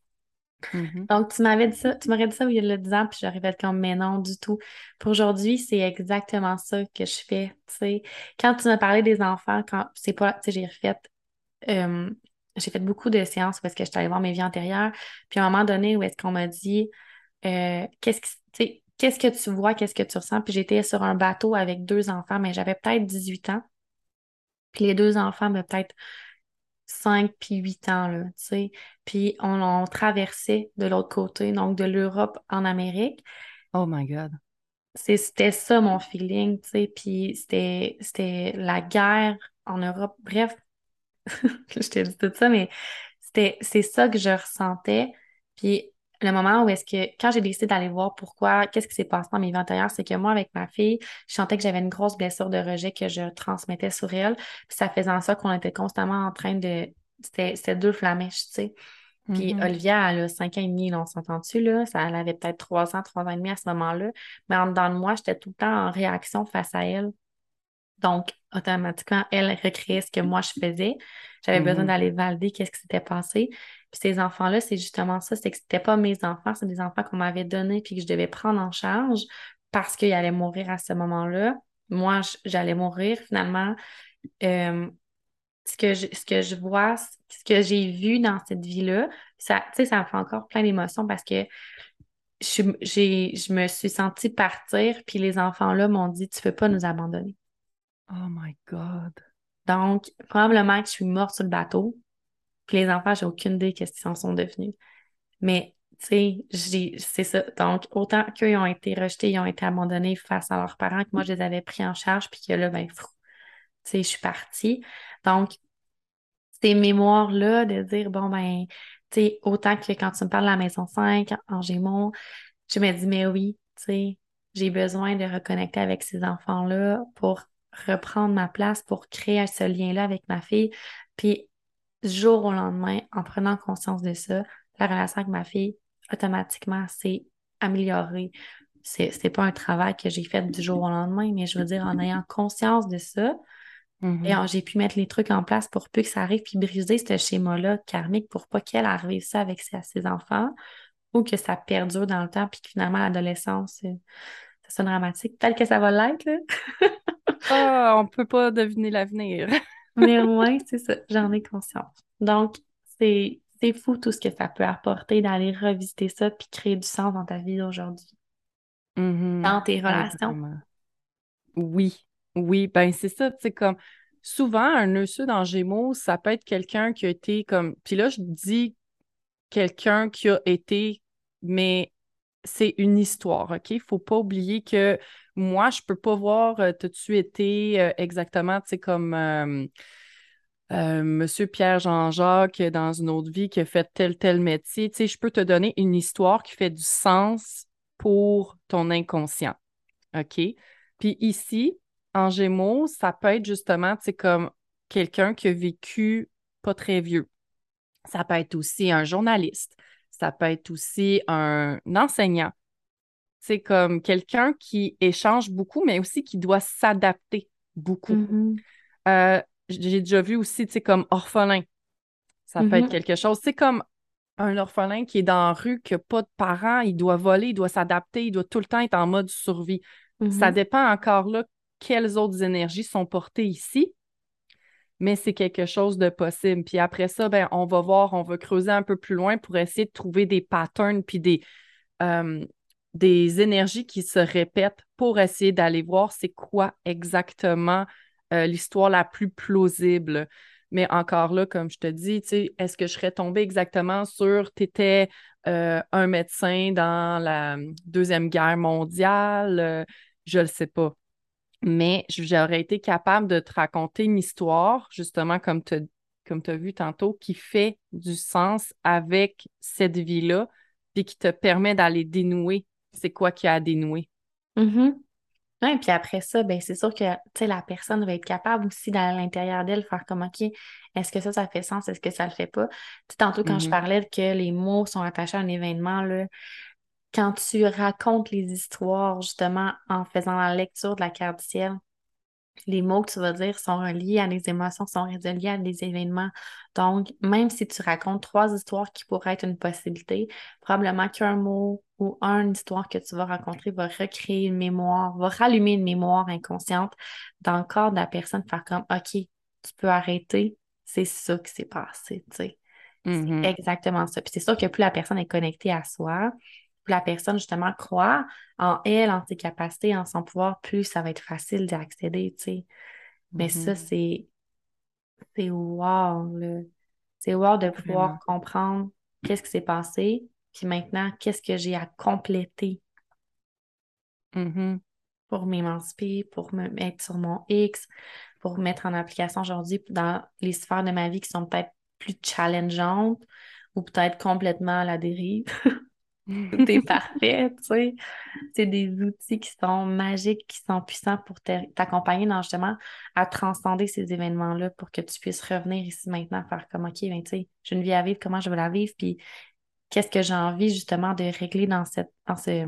Mm-hmm. Donc, tu m'avais dit ça, tu m'aurais dit ça il y a 10 ans, puis j'aurais fait comme, mais non, du tout. Pour aujourd'hui, c'est exactement ça que je fais, tu sais. Quand tu m'as parlé des enfants, quand, c'est pas, tu sais, j'ai refait euh, j'ai fait beaucoup de séances où est-ce que je suis allée voir mes vies antérieures. Puis à un moment donné, où est-ce qu'on m'a dit euh, qu'est-ce que qu'est-ce que tu vois, qu'est-ce que tu ressens? Puis j'étais sur un bateau avec deux enfants, mais j'avais peut-être 18 ans. Puis les deux enfants avaient peut-être 5 puis 8 ans, là, tu sais. Puis on, on traversait de l'autre côté, donc de l'Europe en Amérique. Oh my God. C'était ça mon feeling, tu sais. Puis c'était la guerre en Europe. Bref, je t'ai dit tout ça, mais c'était, c'est ça que je ressentais. Puis le moment où est-ce que, quand j'ai décidé d'aller voir pourquoi, qu'est-ce qui s'est passé dans mes vies antérieures, c'est que moi, avec ma fille, je sentais que j'avais une grosse blessure de rejet que je transmettais sur elle. Puis ça faisait en sorte qu'on était constamment en train de. C'était, deux flamèches, tu sais. Puis mm-hmm. Olivia, elle a cinq ans et demi, on s'entend dessus, là? Ça, elle avait peut-être trois ans, trois ans et demi à ce moment-là. Mais en dedans de moi, j'étais tout le temps en réaction face à elle. Donc, automatiquement, elle recréait ce que moi je faisais. J'avais besoin mm-hmm. d'aller valider qu'est-ce qui s'était passé. Puis ces enfants-là, c'est justement ça, c'est que c'était pas mes enfants, c'est des enfants qu'on m'avait donnés puis que je devais prendre en charge parce qu'ils allaient mourir à ce moment-là. Moi, j'allais mourir finalement. Euh, ce que je, ce que je vois, ce que j'ai vu dans cette vie-là, ça, ça me fait encore plein d'émotions parce que je, je me suis sentie partir, puis les enfants-là m'ont dit Tu ne peux pas nous abandonner. Oh my God. Donc, probablement que je suis morte sur le bateau. Puis les enfants, j'ai aucune idée qu'est-ce qu'ils en sont devenus. Mais, tu sais, c'est ça. Donc, autant qu'eux ont été rejetés, ils ont été abandonnés face à leurs parents, que moi, je les avais pris en charge, puis que là, ben, tu sais, je suis partie. Donc, ces mémoires-là de dire, bon, ben, tu sais, autant que quand tu me parles de la maison 5 en Gémeaux, je me dis, mais oui, tu sais, j'ai besoin de reconnecter avec ces enfants-là pour reprendre ma place pour créer ce lien-là avec ma fille. Puis, jour au lendemain, en prenant conscience de ça, la relation avec ma fille, automatiquement, s'est améliorée. C'est, c'est pas un travail que j'ai fait du jour au lendemain, mais je veux dire, en ayant conscience de ça, Et Mhm. j'ai pu mettre les trucs en place pour peu que ça arrive, puis briser ce schéma-là karmique pour pas qu'elle arrive ça avec ses, à ses enfants ou que ça perdure dans le temps, puis que finalement, l'adolescence, euh, ça sonne dramatique. Tel que ça va l'être, là. Ah, on peut pas deviner l'avenir. Mais au moins, c'est ça, j'en ai conscience. Donc, c'est c'est fou tout ce que ça peut apporter d'aller revisiter ça puis créer du sens dans ta vie d'aujourd'hui, Mhm. dans tes relations. Oui, oui, ben c'est ça, tu sais, comme souvent, un nœud sud en Gémeaux, ça peut être quelqu'un qui a été comme. Puis là, je dis quelqu'un qui a été, mais c'est une histoire, OK? Faut pas oublier que moi, je peux pas voir, euh, t'as-tu été euh, exactement, tu comme euh, euh, Monsieur Pierre Jean-Jacques dans une autre vie qui a fait tel, tel métier. Tu sais, je peux te donner une histoire qui fait du sens pour ton inconscient, OK? Puis ici, en Gémeaux, ça peut être justement, tu comme quelqu'un qui a vécu pas très vieux. Ça peut être aussi un journaliste. Ça peut être aussi un enseignant. C'est comme quelqu'un qui échange beaucoup, mais aussi qui doit s'adapter beaucoup. Mhm. Euh, j'ai déjà vu aussi, tu sais, comme orphelin. Ça peut être Mhm. quelque chose. C'est comme un orphelin qui est dans la rue, qui n'a pas de parents, il doit voler, il doit s'adapter, il doit tout le temps être en mode survie. Ça Mhm. dépend encore là quelles autres énergies sont portées ici, mais c'est quelque chose de possible. Puis après ça, ben, on va voir, on va creuser un peu plus loin pour essayer de trouver des patterns puis des, des énergies qui se répètent pour essayer d'aller voir c'est quoi exactement euh, l'histoire la plus plausible. Mais encore là, comme je te dis, est-ce que je serais tombée exactement sur tu étais euh, un médecin dans la Deuxième Guerre mondiale? Euh, je ne le sais pas. Mais j'aurais été capable de te raconter une histoire, justement, comme tu comme as vu tantôt, qui fait du sens avec cette vie-là, puis qui te permet d'aller dénouer c'est quoi qu'il y a à dénouer? Mhm. Ouais, puis après ça, ben c'est sûr que la personne va être capable aussi d'aller à l'intérieur d'elle faire comme OK, est-ce que ça, ça fait sens, est-ce que ça le fait pas? Tantôt, quand je Mhm. parlais que les mots sont attachés à un événement, là, quand tu racontes les histoires, justement, en faisant la lecture de la carte du ciel, les mots que tu vas dire sont reliés à des émotions, sont reliés à des événements. Donc, même si tu racontes trois histoires qui pourraient être une possibilité, probablement qu'un mot ou une histoire que tu vas rencontrer va recréer une mémoire, va rallumer une mémoire inconsciente dans le corps de la personne, faire comme OK, tu peux arrêter, c'est ça qui s'est passé, tu sais. C'est exactement ça. Puis c'est sûr que plus la personne est connectée à soi, la personne justement croit en elle, en ses capacités, en son pouvoir, plus ça va être facile d'y accéder, tu sais. Mais ça, Mhm. c'est c'est wow, là. C'est wow de pouvoir Vraiment. comprendre qu'est-ce qui s'est passé, puis maintenant, qu'est-ce que j'ai à compléter Mhm. pour m'émanciper, pour me mettre sur mon X, pour mettre en application aujourd'hui dans les sphères de ma vie qui sont peut-être plus challengeantes ou peut-être complètement à la dérive. Tout est parfait, tu sais. C'est des outils qui sont magiques, qui sont puissants pour t'accompagner dans justement à transcender ces événements-là pour que tu puisses revenir ici maintenant, faire comme OK, ben tu sais, j'ai une vie à vivre, comment je vais la vivre, puis qu'est-ce que j'ai envie justement de régler dans cette dans ce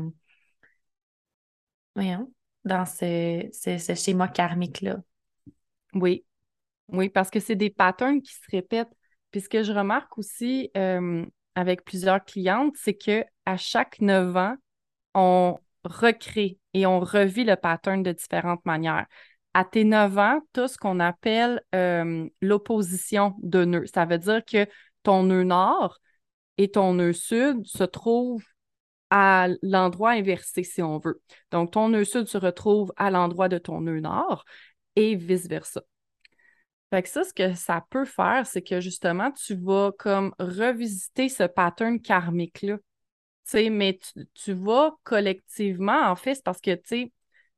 voyons, dans ce, ce, ce schéma karmique-là. Oui, oui, parce que c'est des patterns qui se répètent. Puis ce que je remarque aussi euh, avec plusieurs clientes, c'est que à chaque 9 ans, on recrée et on revit le pattern de différentes manières. À tes 9 ans, tu as ce qu'on appelle euh, l'opposition de nœud. Ça veut dire que ton nœud nord et ton nœud sud se trouvent à l'endroit inversé, si on veut. Donc, ton nœud sud se retrouve à l'endroit de ton nœud nord et vice-versa. Fait que ça, ce que ça peut faire, c'est que justement, tu vas comme revisiter ce pattern karmique-là. Tu sais, mais tu, tu vas collectivement, en fait, c'est parce que, tu sais,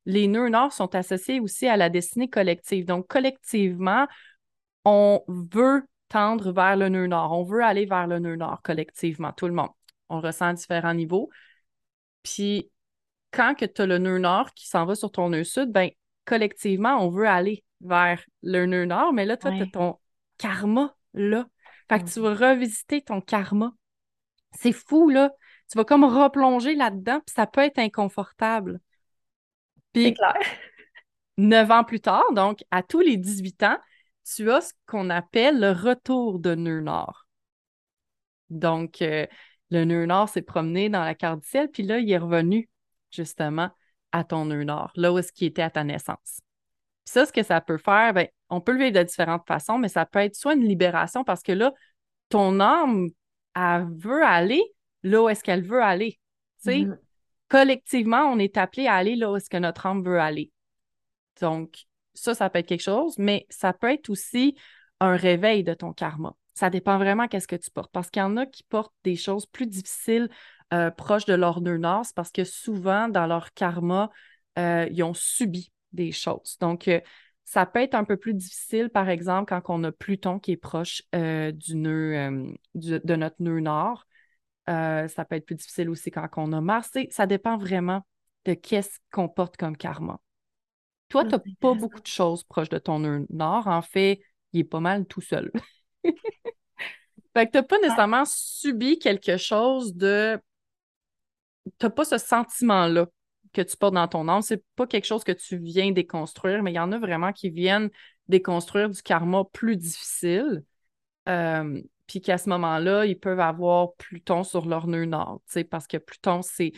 les nœuds nord sont associés aussi à la destinée collective. Donc, collectivement, on veut tendre vers le nœud nord. On veut aller vers le nœud nord collectivement, tout le monde. On le ressent à différents niveaux. Puis, quand tu as le nœud nord qui s'en va sur ton nœud sud, ben collectivement, on veut aller vers le nœud nord, mais là, toi, tu as ton karma là. Fait que tu vas revisiter ton karma. C'est fou, là. Tu vas comme replonger là-dedans, puis ça peut être inconfortable. C'est Puis, clair. neuf ans plus tard, donc à tous les 18 ans, tu as ce qu'on appelle le retour de nœud nord. Donc, euh, le nœud nord s'est promené dans la carte du ciel, puis là, il est revenu justement à ton nœud nord, là où est-ce qu'il était à ta naissance. Puis ça, ce que ça peut faire, ben, on peut le vivre de différentes façons, mais ça peut être soit une libération parce que là, ton âme, elle veut aller là où est-ce qu'elle veut aller. Mm-hmm. collectivement, on est appelé à aller là où est-ce que notre âme veut aller. Donc, ça, ça peut être quelque chose, mais ça peut être aussi un réveil de ton karma. Ça dépend vraiment qu'est-ce que tu portes. Parce qu'il y en a qui portent des choses plus difficiles euh, proches de leur nœud nord, parce que souvent, dans leur karma, euh, ils ont subi des choses. Donc, euh, ça peut être un peu plus difficile, par exemple, quand on a Pluton qui est proche du nœud, de notre nœud nord. Ça peut être plus difficile aussi quand on a Mars. Ça dépend vraiment de qu'est-ce qu'on porte comme karma. Toi, tu n'as pas beaucoup de choses proches de ton nœud nord. En fait, il est pas mal tout seul. fait que tu n'as pas nécessairement subi quelque chose de. Tu n'as pas ce sentiment-là que tu portes dans ton âme. C'est pas quelque chose que tu viens déconstruire, mais il y en a vraiment qui viennent déconstruire du karma plus difficile. Euh, puis qu'à ce moment-là, ils peuvent avoir Pluton sur leur nœud nord, parce que Pluton, c'est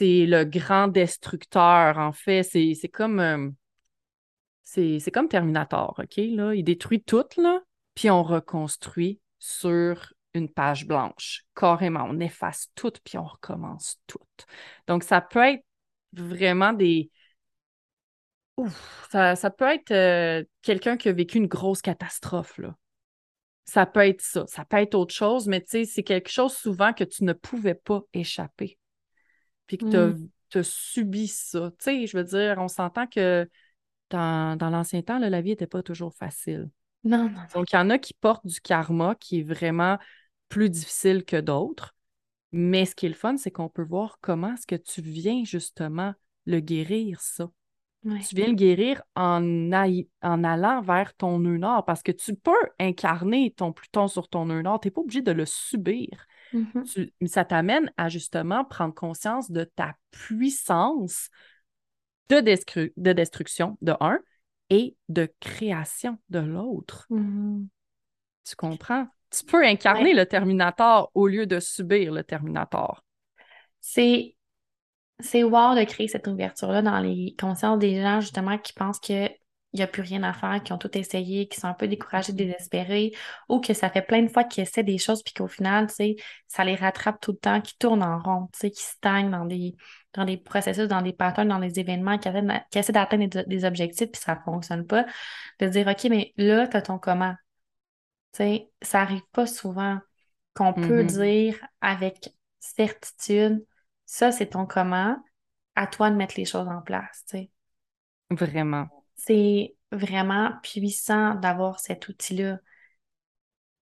le grand destructeur, en fait. C'est comme, euh, c'est comme Terminator, OK? Là? Il détruit tout, là, puis on reconstruit sur une page blanche. Carrément, on efface tout, puis on recommence tout. Donc, ça peut être vraiment des... Ouf, ça, peut être euh, quelqu'un qui a vécu une grosse catastrophe, là. Ça peut être ça. Ça peut être autre chose, mais tu sais, c'est quelque chose souvent que tu ne pouvais pas échapper puis que tu as, mm. subi ça. Tu sais, je veux dire, on s'entend que dans, l'ancien temps, la vie n'était pas toujours facile. Non, non, Donc, il y en a qui portent du karma qui est vraiment plus difficile que d'autres. Mais ce qui est le fun, c'est qu'on peut voir comment est-ce que tu viens justement le guérir, ça. Tu viens le guérir en, en allant vers ton nœud nord parce que tu peux incarner ton Pluton sur ton nœud nord. Tu n'es pas obligé de le subir. Mm-hmm. ça t'amène à justement prendre conscience de ta puissance de, de destruction, de un, et de création de l'autre. Mm-hmm. Tu comprends? Tu peux incarner le Terminator au lieu de subir le Terminator. C'est c'est wow de créer cette ouverture-là dans les consciences des gens, justement, qui pensent que il n'y a plus rien à faire, qui ont tout essayé, qui sont un peu découragés, désespérés, ou que ça fait plein de fois qu'ils essaient des choses, puis qu'au final, tu sais, ça les rattrape tout le temps, qui tournent en rond, tu sais, qui stagnent dans des, dans des processus, dans des patterns, dans des événements, qui, essaient d'atteindre des, objectifs, puis ça ne fonctionne pas. De dire, OK, mais là, tu as ton comment? Tu sais, ça n'arrive pas souvent qu'on peut mm-hmm. dire avec certitude, ça, c'est ton comment, à toi de mettre les choses en place, tu sais. Vraiment c'est vraiment puissant d'avoir cet outil-là.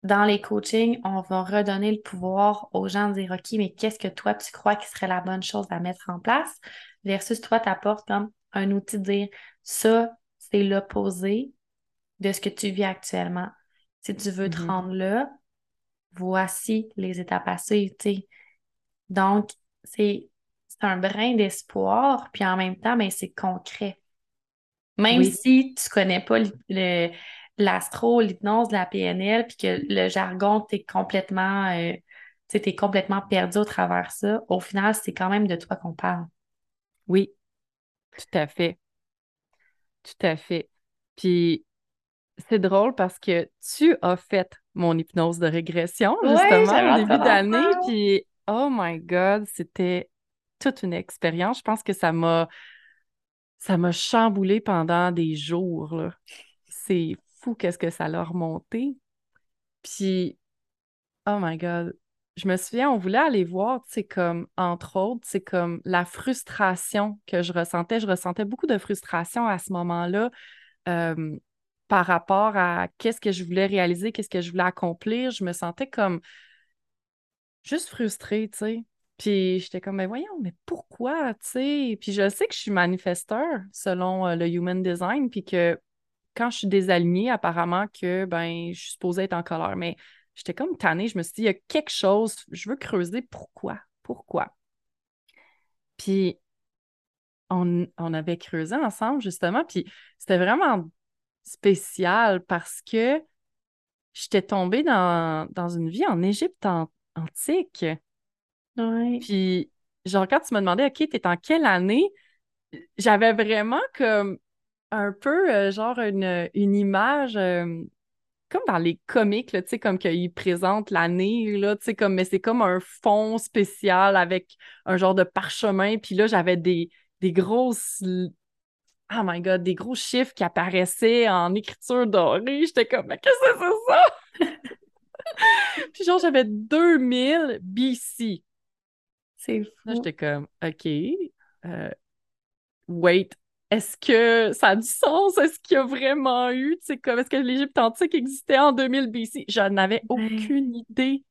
Dans les coachings, on va redonner le pouvoir aux gens de dire OK, mais qu'est-ce que toi tu crois qui serait la bonne chose à mettre en place versus toi t'apportes comme un outil de dire ça, c'est l'opposé de ce que tu vis actuellement. Si tu veux te mm-hmm. rendre là, voici les étapes à suivre. Donc, c'est un brin d'espoir, puis en même temps, mais ben, c'est concret. Même si tu connais pas l'astro, l'hypnose, la PNL, puis que le jargon, complètement, euh, es complètement perdu au travers ça, au final, c'est quand même de toi qu'on parle. Oui, tout à fait. Tout à fait. Puis c'est drôle parce que tu as fait mon hypnose de régression, justement, au début d'année. Puis, oh my God, c'était toute une expérience. Je pense que ça m'a ça m'a chamboulé pendant des jours. C'est fou qu'est-ce que ça l'a remonté. Puis, oh my God, je me souviens, on voulait aller voir, c'est comme, entre autres, c'est comme la frustration que je ressentais. Je ressentais beaucoup de frustration à ce moment-là euh, par rapport à qu'est-ce que je voulais réaliser, qu'est-ce que je voulais accomplir. Je me sentais comme juste frustrée, tu sais. Puis j'étais comme, mais voyons, mais pourquoi, tu sais? Puis je sais que je suis manifesteur selon euh, le Human Design, puis que quand je suis désalignée, apparemment que, ben, je suis supposée être en colère. Mais j'étais comme tannée, je me suis dit, il y a quelque chose, je veux creuser pourquoi, pourquoi? Puis on, on avait creusé ensemble, justement, puis c'était vraiment spécial parce que j'étais tombée dans, dans une vie en Égypte antique. Ouais. Puis, genre, quand tu me demandais, OK, t'es en quelle année? J'avais vraiment comme un peu, euh, genre, une, une image, euh, comme dans les comics, tu sais, comme qu'ils présentent l'année, là, tu sais, comme, mais c'est comme un fond spécial avec un genre de parchemin. Puis là, j'avais des, des grosses oh my god, des gros chiffres qui apparaissaient en écriture dorée. J'étais comme, mais qu'est-ce que c'est ça? Puis genre, j'avais 2000 BC. C'est Là, fou. j'étais comme, OK, euh, wait, est-ce que ça a du sens? Est-ce qu'il y a vraiment eu, tu sais, comme, est-ce que l'Égypte antique existait en 2000 BC? Je n'avais Ouais. aucune idée.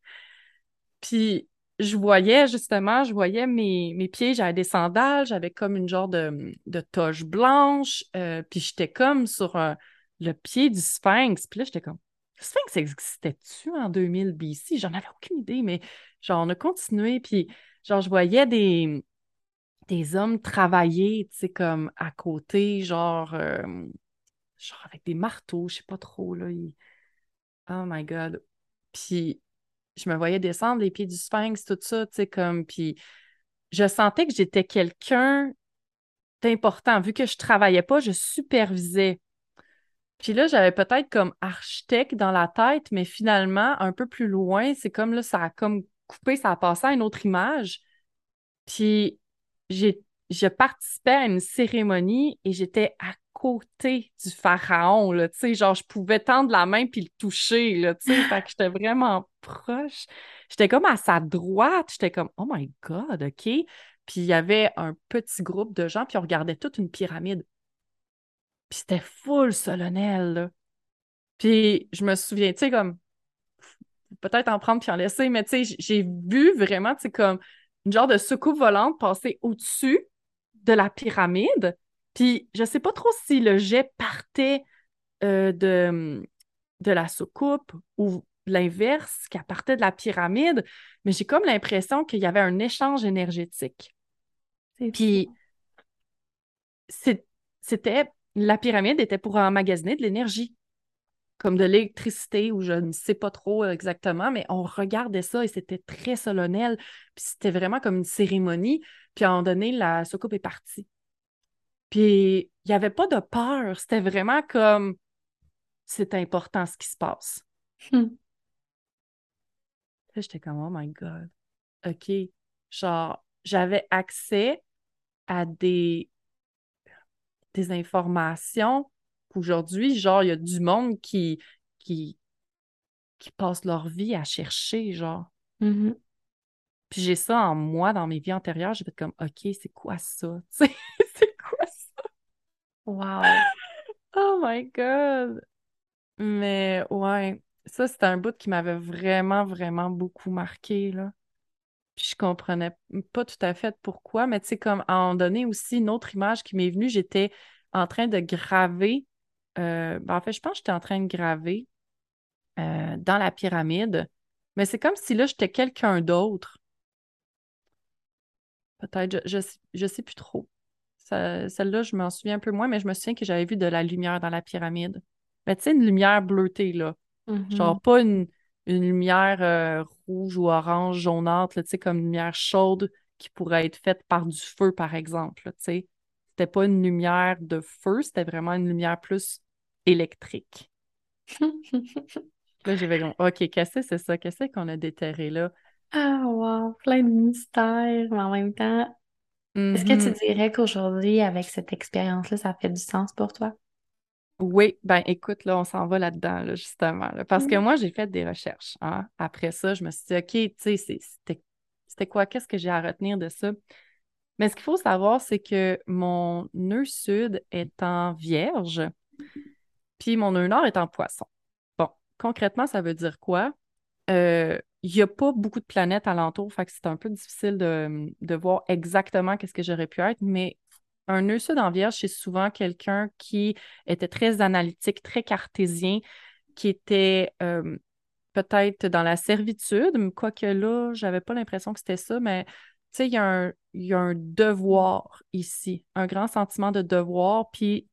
Puis je voyais justement, je voyais mes, mes pieds, j'avais des sandales, j'avais comme une genre de, de toche blanche, euh, puis j'étais comme sur euh, le pied du sphinx. Puis là, j'étais comme, sphinx existait-tu en 2000 BC? J'en avais aucune idée, mais genre, on a continué, puis genre, je voyais des, des hommes travailler, tu sais, comme à côté, genre, euh, genre avec des marteaux, je sais pas trop, là. Oh my God. Puis je me voyais descendre les pieds du sphinx, tout ça, tu sais, comme, puis je sentais que j'étais quelqu'un d'important. Vu que je travaillais pas, je supervisais. Puis là, j'avais peut-être comme architecte dans la tête, mais finalement, un peu plus loin, c'est comme là, ça a comme coupé, ça a passé à une autre image. Puis j'ai, je participais à une cérémonie et j'étais à côté du pharaon, là, tu sais, genre, je pouvais tendre la main puis le toucher, là, tu sais, fait que j'étais vraiment proche. J'étais comme à sa droite, j'étais comme, oh my God, OK. Puis il y avait un petit groupe de gens, puis on regardait toute une pyramide. Puis c'était full solennel, là. Puis je me souviens, tu sais, comme, peut-être en prendre puis en laisser, mais tu sais, j'ai vu vraiment, tu sais, comme une genre de soucoupe volante passer au-dessus de la pyramide. Puis je sais pas trop si le jet partait euh, de, de la soucoupe ou l'inverse, qui partait de la pyramide, mais j'ai comme l'impression qu'il y avait un échange énergétique. Puis c'était, la pyramide était pour emmagasiner de l'énergie comme de l'électricité ou je ne sais pas trop exactement, mais on regardait ça et c'était très solennel. Puis c'était vraiment comme une cérémonie. Puis à un moment donné, la soucoupe est partie. Puis il n'y avait pas de peur. C'était vraiment comme c'est important ce qui se passe. Hmm. J'étais comme, oh my God. OK. Genre, j'avais accès à des, des informations qu'aujourd'hui, genre, il y a du monde qui, qui, qui passe leur vie à chercher, genre. Mhm. Puis j'ai ça en moi, dans mes vies antérieures, j'ai fait comme, OK, c'est quoi ça? C'est quoi ça? Wow. Oh my God! Mais ouais, ça, c'était un bout qui m'avait vraiment, vraiment beaucoup marqué, là. Puis je comprenais pas tout à fait pourquoi, mais tu sais, comme à moment donné aussi, une autre image qui m'est venue, j'étais en train de graver, euh, ben, en fait, je pense que j'étais en train de graver euh, dans la pyramide, mais c'est comme si là, j'étais quelqu'un d'autre. Peut-être, je, je, sais- je sais plus trop. Celle-là, je m'en souviens un peu moins, mais je me souviens que j'avais vu de la lumière dans la pyramide. Mais tu sais, une lumière bleutée, là. Genre pas une, une lumière euh, rouge ou orange, jaunâtre, tu sais, comme une lumière chaude qui pourrait être faite par du feu, par exemple, tu sais. C'était pas une lumière de feu, c'était vraiment une lumière plus électrique. Là, j'ai fait comme, OK, qu'est-ce que c'est ça? Qu'est-ce qu'on a déterré là? Ah, wow. Plein de mystères, mais en même temps, est-ce que tu Mhm. dirais qu'aujourd'hui, avec cette expérience-là, ça fait du sens pour toi? Oui, ben écoute, là, on s'en va là-dedans, là, justement. là. parce que Mm. moi, j'ai fait des recherches. hein. Après ça, je me suis dit, OK, tu sais, c'était quoi? Qu'est-ce que j'ai à retenir de ça? Mais ce qu'il faut savoir, c'est que mon nœud sud est en vierge, puis mon nœud nord est en poisson. Bon, concrètement, ça veut dire quoi? Euh, Il n'y a pas beaucoup de planètes alentour, fait que c'est un peu difficile de, de voir exactement qu'est-ce que j'aurais pu être, mais un nœud sud en vierge, c'est souvent quelqu'un qui était très analytique, très cartésien, qui était euh, peut-être dans la servitude, quoique là, j'avais pas l'impression que c'était ça, mais tu sais, il y, y a un devoir ici, un grand sentiment de devoir, puis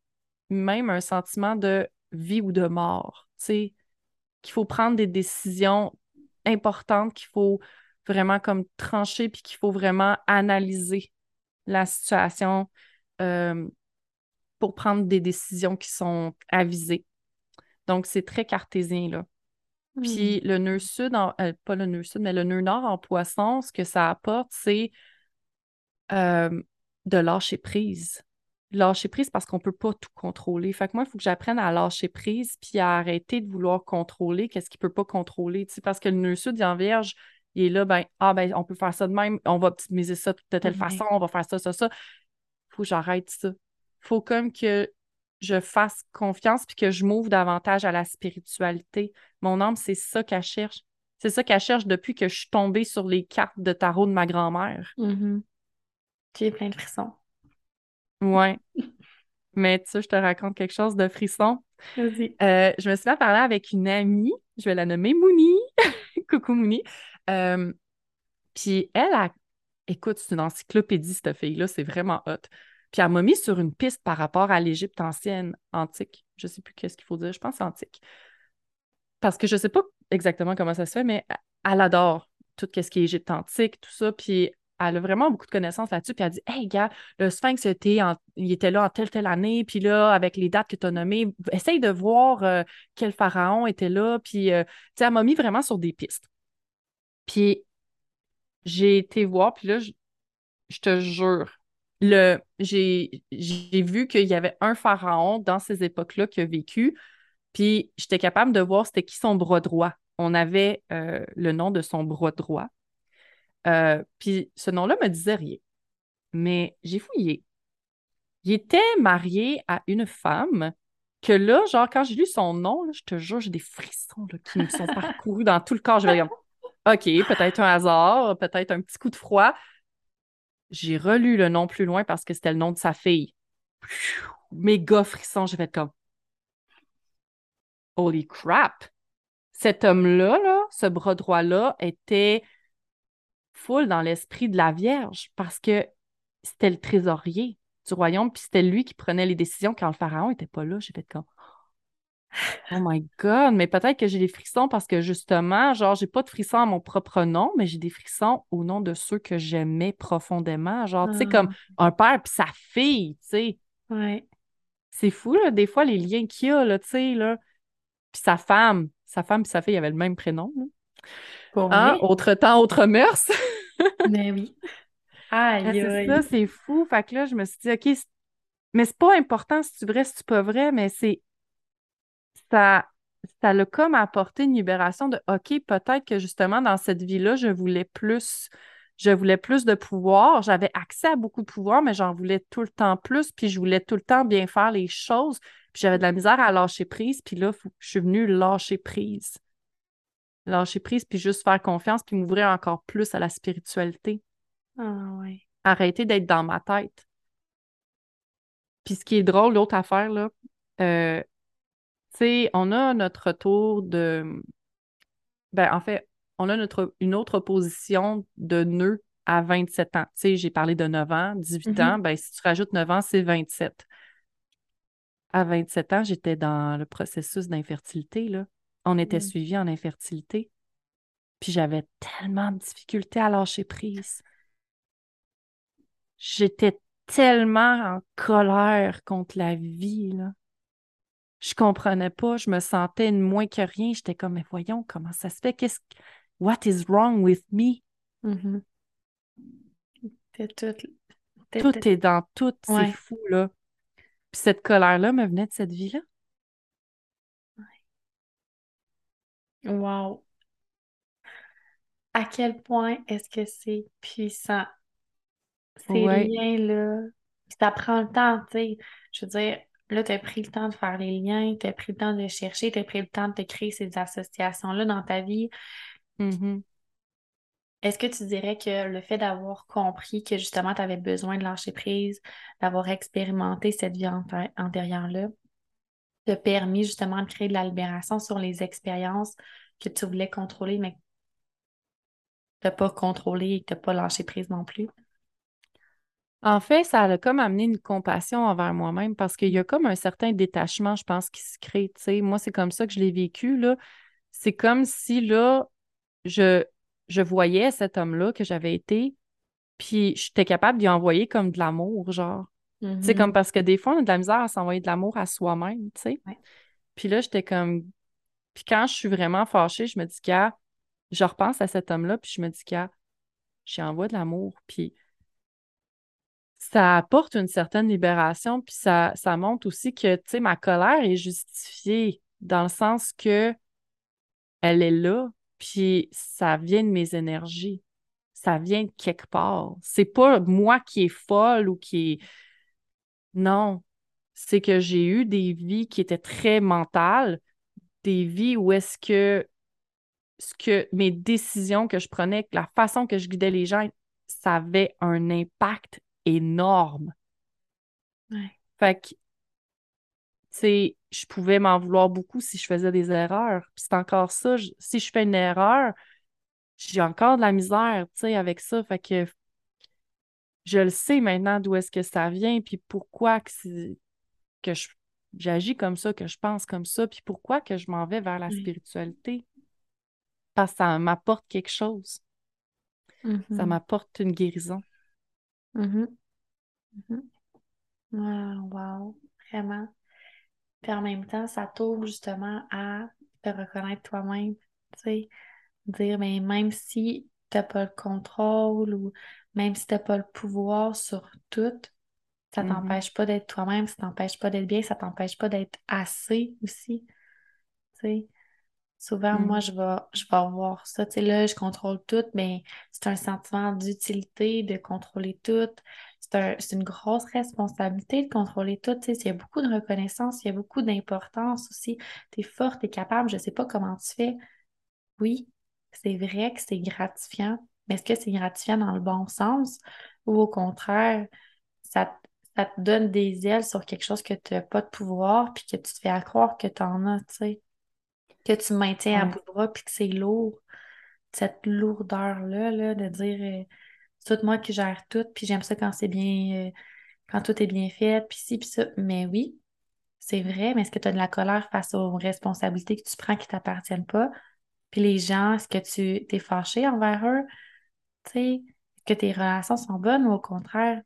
même un sentiment de vie ou de mort, tu sais, qu'il faut prendre des décisions importantes, qu'il faut vraiment comme trancher, puis qu'il faut vraiment analyser la situation euh, pour prendre des décisions qui sont avisées. Donc, c'est très cartésien, là. Puis le nœud sud, en- euh, pas le nœud sud, mais le nœud nord en poisson, ce que ça apporte, c'est euh, de lâcher prise. Lâcher prise parce qu'on ne peut pas tout contrôler. Fait que moi, il faut que j'apprenne à lâcher prise puis à arrêter de vouloir contrôler qu'est-ce qu'il ne peut pas contrôler. tu sais, parce que le nœud sud, il est en vierge, il est là, ben, ah, ben, on peut faire ça de même, on va optimiser ça de telle façon, on va faire ça, ça, ça. Il faut que j'arrête ça. Il faut comme que je fasse confiance puis que je m'ouvre davantage à la spiritualité. Mon âme, c'est ça qu'elle cherche. C'est ça qu'elle cherche depuis que je suis tombée sur les cartes de tarot de ma grand-mère. Mhm. J'ai plein de frissons. Ouais. Mais tu sais, je te raconte quelque chose de frisson. Vas-y. Euh, je me suis fait parler avec une amie, je vais la nommer Mouni. Coucou Mouni. Euh, puis elle a. Écoute, c'est une encyclopédie, cette fille-là, c'est vraiment hot. Puis elle m'a mis sur une piste par rapport à l'Égypte ancienne, antique. Je sais plus qu'est-ce qu'il faut dire, je pense antique. Parce que je sais pas exactement comment ça se fait, mais elle adore tout ce qui est Égypte antique, tout ça. Puis elle a vraiment beaucoup de connaissances là-dessus. Puis elle dit Hey, gars, le Sphinx était, il était là en telle, telle année. Puis là, avec les dates que tu as nommées, essaye de voir euh, quel pharaon était là. Puis, euh, tu sais, elle m'a mis vraiment sur des pistes. Puis j'ai été voir, puis là, je, je te jure, le, j'ai, j'ai vu qu'il y avait un pharaon dans ces époques-là qui a vécu, puis j'étais capable de voir c'était qui son bras droit. On avait euh, le nom de son bras droit. Euh, puis ce nom-là me disait rien. Mais j'ai fouillé. Il était marié à une femme que là, genre, quand j'ai lu son nom, là, je te jure, j'ai des frissons là, qui me sont parcourus dans tout le corps. Je vais dire, OK, peut-être un hasard, peut-être un petit coup de froid. J'ai relu le nom plus loin parce que c'était le nom de sa fille. Méga frisson, j'ai fait comme Holy crap! Cet homme-là, là, ce bras droit-là, était full dans l'esprit de la Vierge parce que c'était le trésorier du royaume, puis c'était lui qui prenait les décisions quand le pharaon n'était pas là. J'ai fait comme Oh my God, mais peut-être que j'ai des frissons parce que justement, genre, j'ai pas de frissons à mon propre nom, mais j'ai des frissons au nom de ceux que j'aimais profondément. Genre, tu sais, comme un père puis sa fille, tu sais. Ouais. C'est fou, là, des fois, les liens qu'il y a, là, tu sais, là. Puis sa femme, sa femme puis sa fille avaient le même prénom, là. Pour Hein? Autre temps, autre mœurs. Mais oui. Aïe, c'est aïe. ça, c'est fou. Fait que là, je me suis dit, OK, mais c'est pas important si tu vrai, si tu pas vrai, mais c'est ça, ça l'a comme apporté une libération de OK, peut-être que justement dans cette vie-là, je voulais plus, je voulais plus de pouvoir. J'avais accès à beaucoup de pouvoir, mais j'en voulais tout le temps plus, puis je voulais tout le temps bien faire les choses. Puis j'avais de la misère à lâcher prise, puis là, je suis venue lâcher prise. Lâcher prise, puis juste faire confiance, puis m'ouvrir encore plus à la spiritualité. Ah ouais. Arrêter d'être dans ma tête. Puis ce qui est drôle, l'autre affaire, là, euh, sais, on a notre retour de. Ben, en fait, on a notre, une autre position de nœud à 27 ans. Tu sais, j'ai parlé de 9 ans, 18 ans. Ben, si tu rajoutes 9 ans, c'est 27. À 27 ans, j'étais dans le processus d'infertilité, là. On était Mm. suivis en infertilité. Puis j'avais tellement de difficultés à lâcher prise. J'étais tellement en colère contre la vie, là. Je comprenais pas, je me sentais moins que rien. J'étais comme, mais voyons, comment ça se fait? Qu'est-ce que- What is wrong with me? T'es tout. Tout est dans tout, c'est fou, là. Puis cette colère-là me venait de cette vie-là. Wow. À quel point est-ce que c'est puissant? Ces Ouais. liens-là. Puis ça prend le temps, tu sais. Je veux dire, là, tu as pris le temps de faire les liens, tu as pris le temps de chercher, tu as pris le temps de te créer ces associations-là dans ta vie. Mhm. Est-ce que tu dirais que le fait d'avoir compris que justement tu avais besoin de lâcher prise, d'avoir expérimenté cette vie anté- antérieure-là, t'a permis justement de créer de la libération sur les expériences que tu voulais contrôler, mais de pas contrôler et de pas lâcher prise non plus? En fait, ça a comme amené une compassion envers moi-même parce qu'il y a comme un certain détachement, je pense, qui se crée. Moi, c'est comme ça que je l'ai vécu. Là. C'est comme si là, je, je voyais cet homme-là que j'avais été, puis j'étais capable d'y envoyer comme de l'amour, genre. C'est comme mm-hmm. parce que des fois, on a de la misère à s'envoyer de l'amour à soi-même, tu sais. Puis là, j'étais comme. Puis quand je suis vraiment fâchée, je me dis, qu'à je repense à cet homme-là, puis je me dis, qu'à j'y envoie de l'amour. Puis ça apporte une certaine libération, puis ça, ça montre aussi que, tu sais, ma colère est justifiée dans le sens que elle est là, puis ça vient de mes énergies. Ça vient de quelque part. C'est pas moi qui est folle ou qui est. Non. C'est que j'ai eu des vies qui étaient très mentales, des vies où est-ce que ce que mes décisions que je prenais, la façon que je guidais les gens, ça avait un impact énorme. Fait que, tu sais, je pouvais m'en vouloir beaucoup si je faisais des erreurs. Puis c'est encore ça, si je fais une erreur, j'ai encore de la misère, tu sais, avec ça. Fait que je le sais maintenant d'où est-ce que ça vient, puis pourquoi que, que j'agis comme ça, que je pense comme ça, puis pourquoi que je m'en vais vers la spiritualité. Parce que ça m'apporte quelque chose. Ça mm-hmm. m'apporte une guérison. Mm-hmm. Mm-hmm. Wow, vraiment. Puis en même temps, ça t'ouvre justement à te reconnaître toi-même. Tu sais, dire, mais même si tu n'as pas le contrôle ou même si tu n'as pas le pouvoir sur tout, ça t'empêche pas d'être toi-même, ça t'empêche pas d'être bien, ça t'empêche pas d'être assez aussi. Tu sais, Souvent, moi, mm. je vais, je vais avoir ça. Tu sais, là, je contrôle tout, mais c'est un sentiment d'utilité de contrôler tout. C'est une grosse responsabilité de contrôler tout. Tu sais, il y a beaucoup de reconnaissance, il y a beaucoup d'importance aussi. Tu es forte, tu es capable, je ne sais pas comment tu fais. Oui, c'est vrai que c'est gratifiant, mais est-ce que c'est gratifiant dans le bon sens ou au contraire, ça, ça te donne des ailes sur quelque chose que tu n'as pas de pouvoir puis que tu te fais croire que tu en as, tu sais? Que tu maintiens à bout de bras puis que c'est lourd. Cette lourdeur-là, là, de dire euh, c'est tout moi qui gère tout, puis j'aime ça quand c'est bien, euh, quand tout est bien fait, puis ci, puis ça. Mais oui, c'est vrai, mais est-ce que tu as de la colère face aux responsabilités que tu prends qui ne t'appartiennent pas? Puis les gens, est-ce que tu t'es fâché envers eux? Tu sais, que tes relations sont bonnes ou au contraire,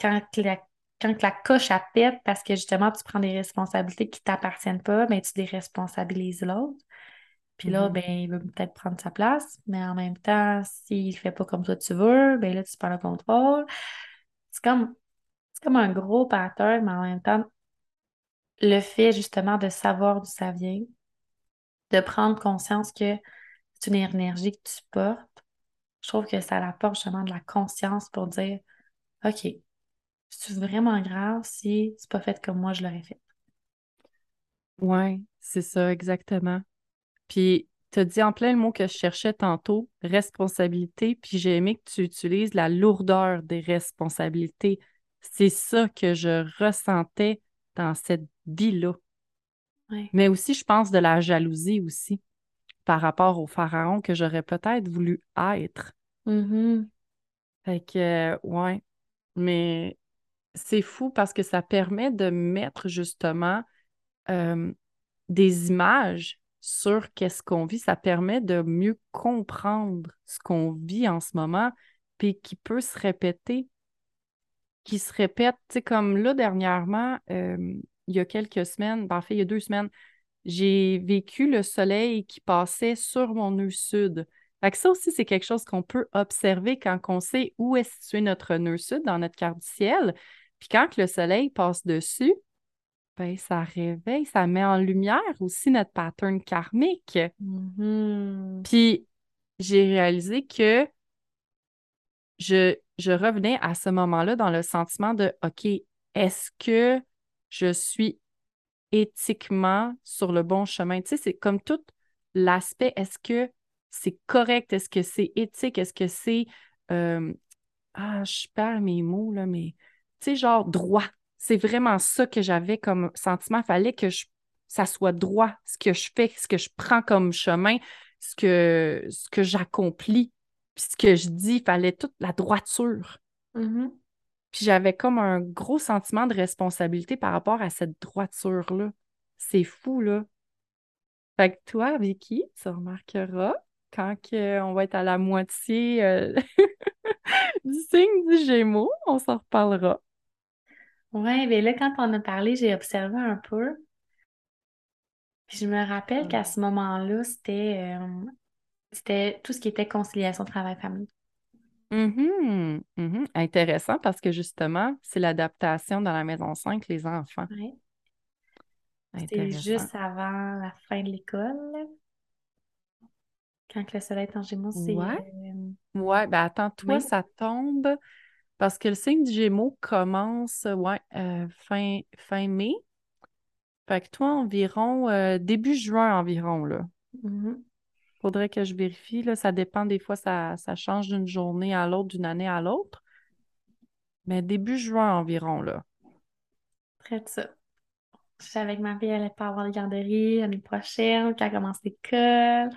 quand la quand la coche à pète parce que justement tu prends des responsabilités qui ne t'appartiennent pas, mais ben, tu déresponsabilises l'autre. Puis là, mm-hmm. ben, il veut peut-être prendre sa place, mais en même temps, s'il ne fait pas comme toi tu veux, ben là, tu prends le contrôle. C'est comme, comme un gros pattern, mais en même temps, le fait justement de savoir d'où ça vient, de prendre conscience que c'est une énergie que tu portes, je trouve que ça apporte justement de la conscience pour dire OK, c'est vraiment grave si c'est pas fait comme moi je l'aurais fait. Oui, c'est ça, exactement. Puis, tu as dit en plein le mot que je cherchais tantôt, responsabilité, puis j'ai aimé que tu utilises la lourdeur des responsabilités. C'est ça que je ressentais dans cette vie-là. Mais aussi, je pense de la jalousie aussi par rapport au pharaon que j'aurais peut-être voulu être. Mm-hmm. Fait que, ouais. Mais c'est fou parce que ça permet de mettre justement des images sur qu'est-ce qu'on vit. Ça permet de mieux comprendre ce qu'on vit en ce moment, puis qui peut se répéter, qui se répète. Tu sais, comme là, dernièrement, il y a quelques semaines, ben, en fait, il y a deux semaines, j'ai vécu le soleil qui passait sur mon nœud sud. Fait ça aussi, c'est quelque chose qu'on peut observer quand on sait où est situé notre nœud sud dans notre carte du ciel. Puis quand le soleil passe dessus, ben, ça réveille, ça met en lumière aussi notre pattern karmique. Mm-hmm. Puis j'ai réalisé que je, je revenais à ce moment-là dans le sentiment de OK, est-ce que je suis éthiquement sur le bon chemin? Tu sais, c'est comme tout l'aspect, est-ce que c'est correct? Est-ce que c'est éthique? Est-ce que c'est. Euh, ah, je perds mes mots, là, mais tu sais, genre droit. C'est vraiment ça que j'avais comme sentiment. Il fallait que je, ça soit droit, ce que je fais, ce que je prends comme chemin, ce que, ce que j'accomplis. Puis ce que je dis, il fallait toute la droiture. Mhm. Puis j'avais comme un gros sentiment de responsabilité par rapport à cette droiture-là. C'est fou, là. Fait que toi, Vicky, tu remarqueras quand on va être à la moitié euh, du signe du Gémeaux, on s'en reparlera. Ouais, mais là, quand on a parlé, j'ai observé un peu. Puis je me rappelle qu'à ce moment-là, c'était euh, c'était tout ce qui était conciliation travail-famille. Mhm, mhm. Intéressant parce que justement, c'est l'adaptation dans la maison 5, les enfants. Ouais. C'était juste avant la fin de l'école. Quand le soleil est en gémeaux, c'est. Ouais. euh, Ouais, ben attends, toi, Oui. ça tombe parce que le signe du Gémeaux commence, ouais, euh, fin, fin mai. Fait que toi, environ, euh, début juin environ, là. mhm. Faudrait que je vérifie, là. Ça dépend, des fois, ça, ça change d'une journée à l'autre, d'une année à l'autre. Mais début juin environ, là. Près de ça. Je savais que ma fille allait pas avoir de garderie l'année prochaine, qu'elle commence l'école,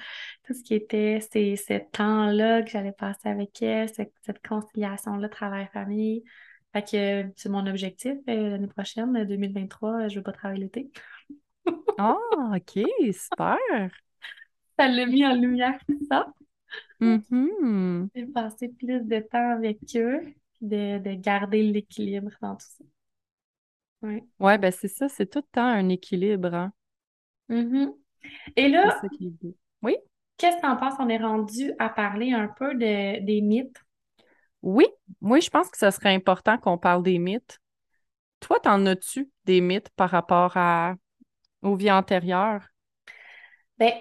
tout ce qui était ces, ce temps-là que j'allais passer avec elle, cette, cette conciliation-là, travail-famille. Fait que euh, c'est mon objectif euh, l'année prochaine, euh, 2023, euh, je veux pas travailler l'été. Ah, OK, super. Ça l'a mis en lumière tout ça. Mhm. J'ai passé plus de temps avec eux, puis de, de garder l'équilibre dans tout ça. Ouais. Ouais, ben c'est ça, c'est tout le temps un équilibre, hein. Mhm. Et là, qui. Oui? qu'est-ce que t'en penses? On est rendu à parler un peu de, des mythes. Oui, moi, je pense que ce serait important qu'on parle des mythes. Toi, t'en as-tu des mythes par rapport à aux vies antérieures? Ben,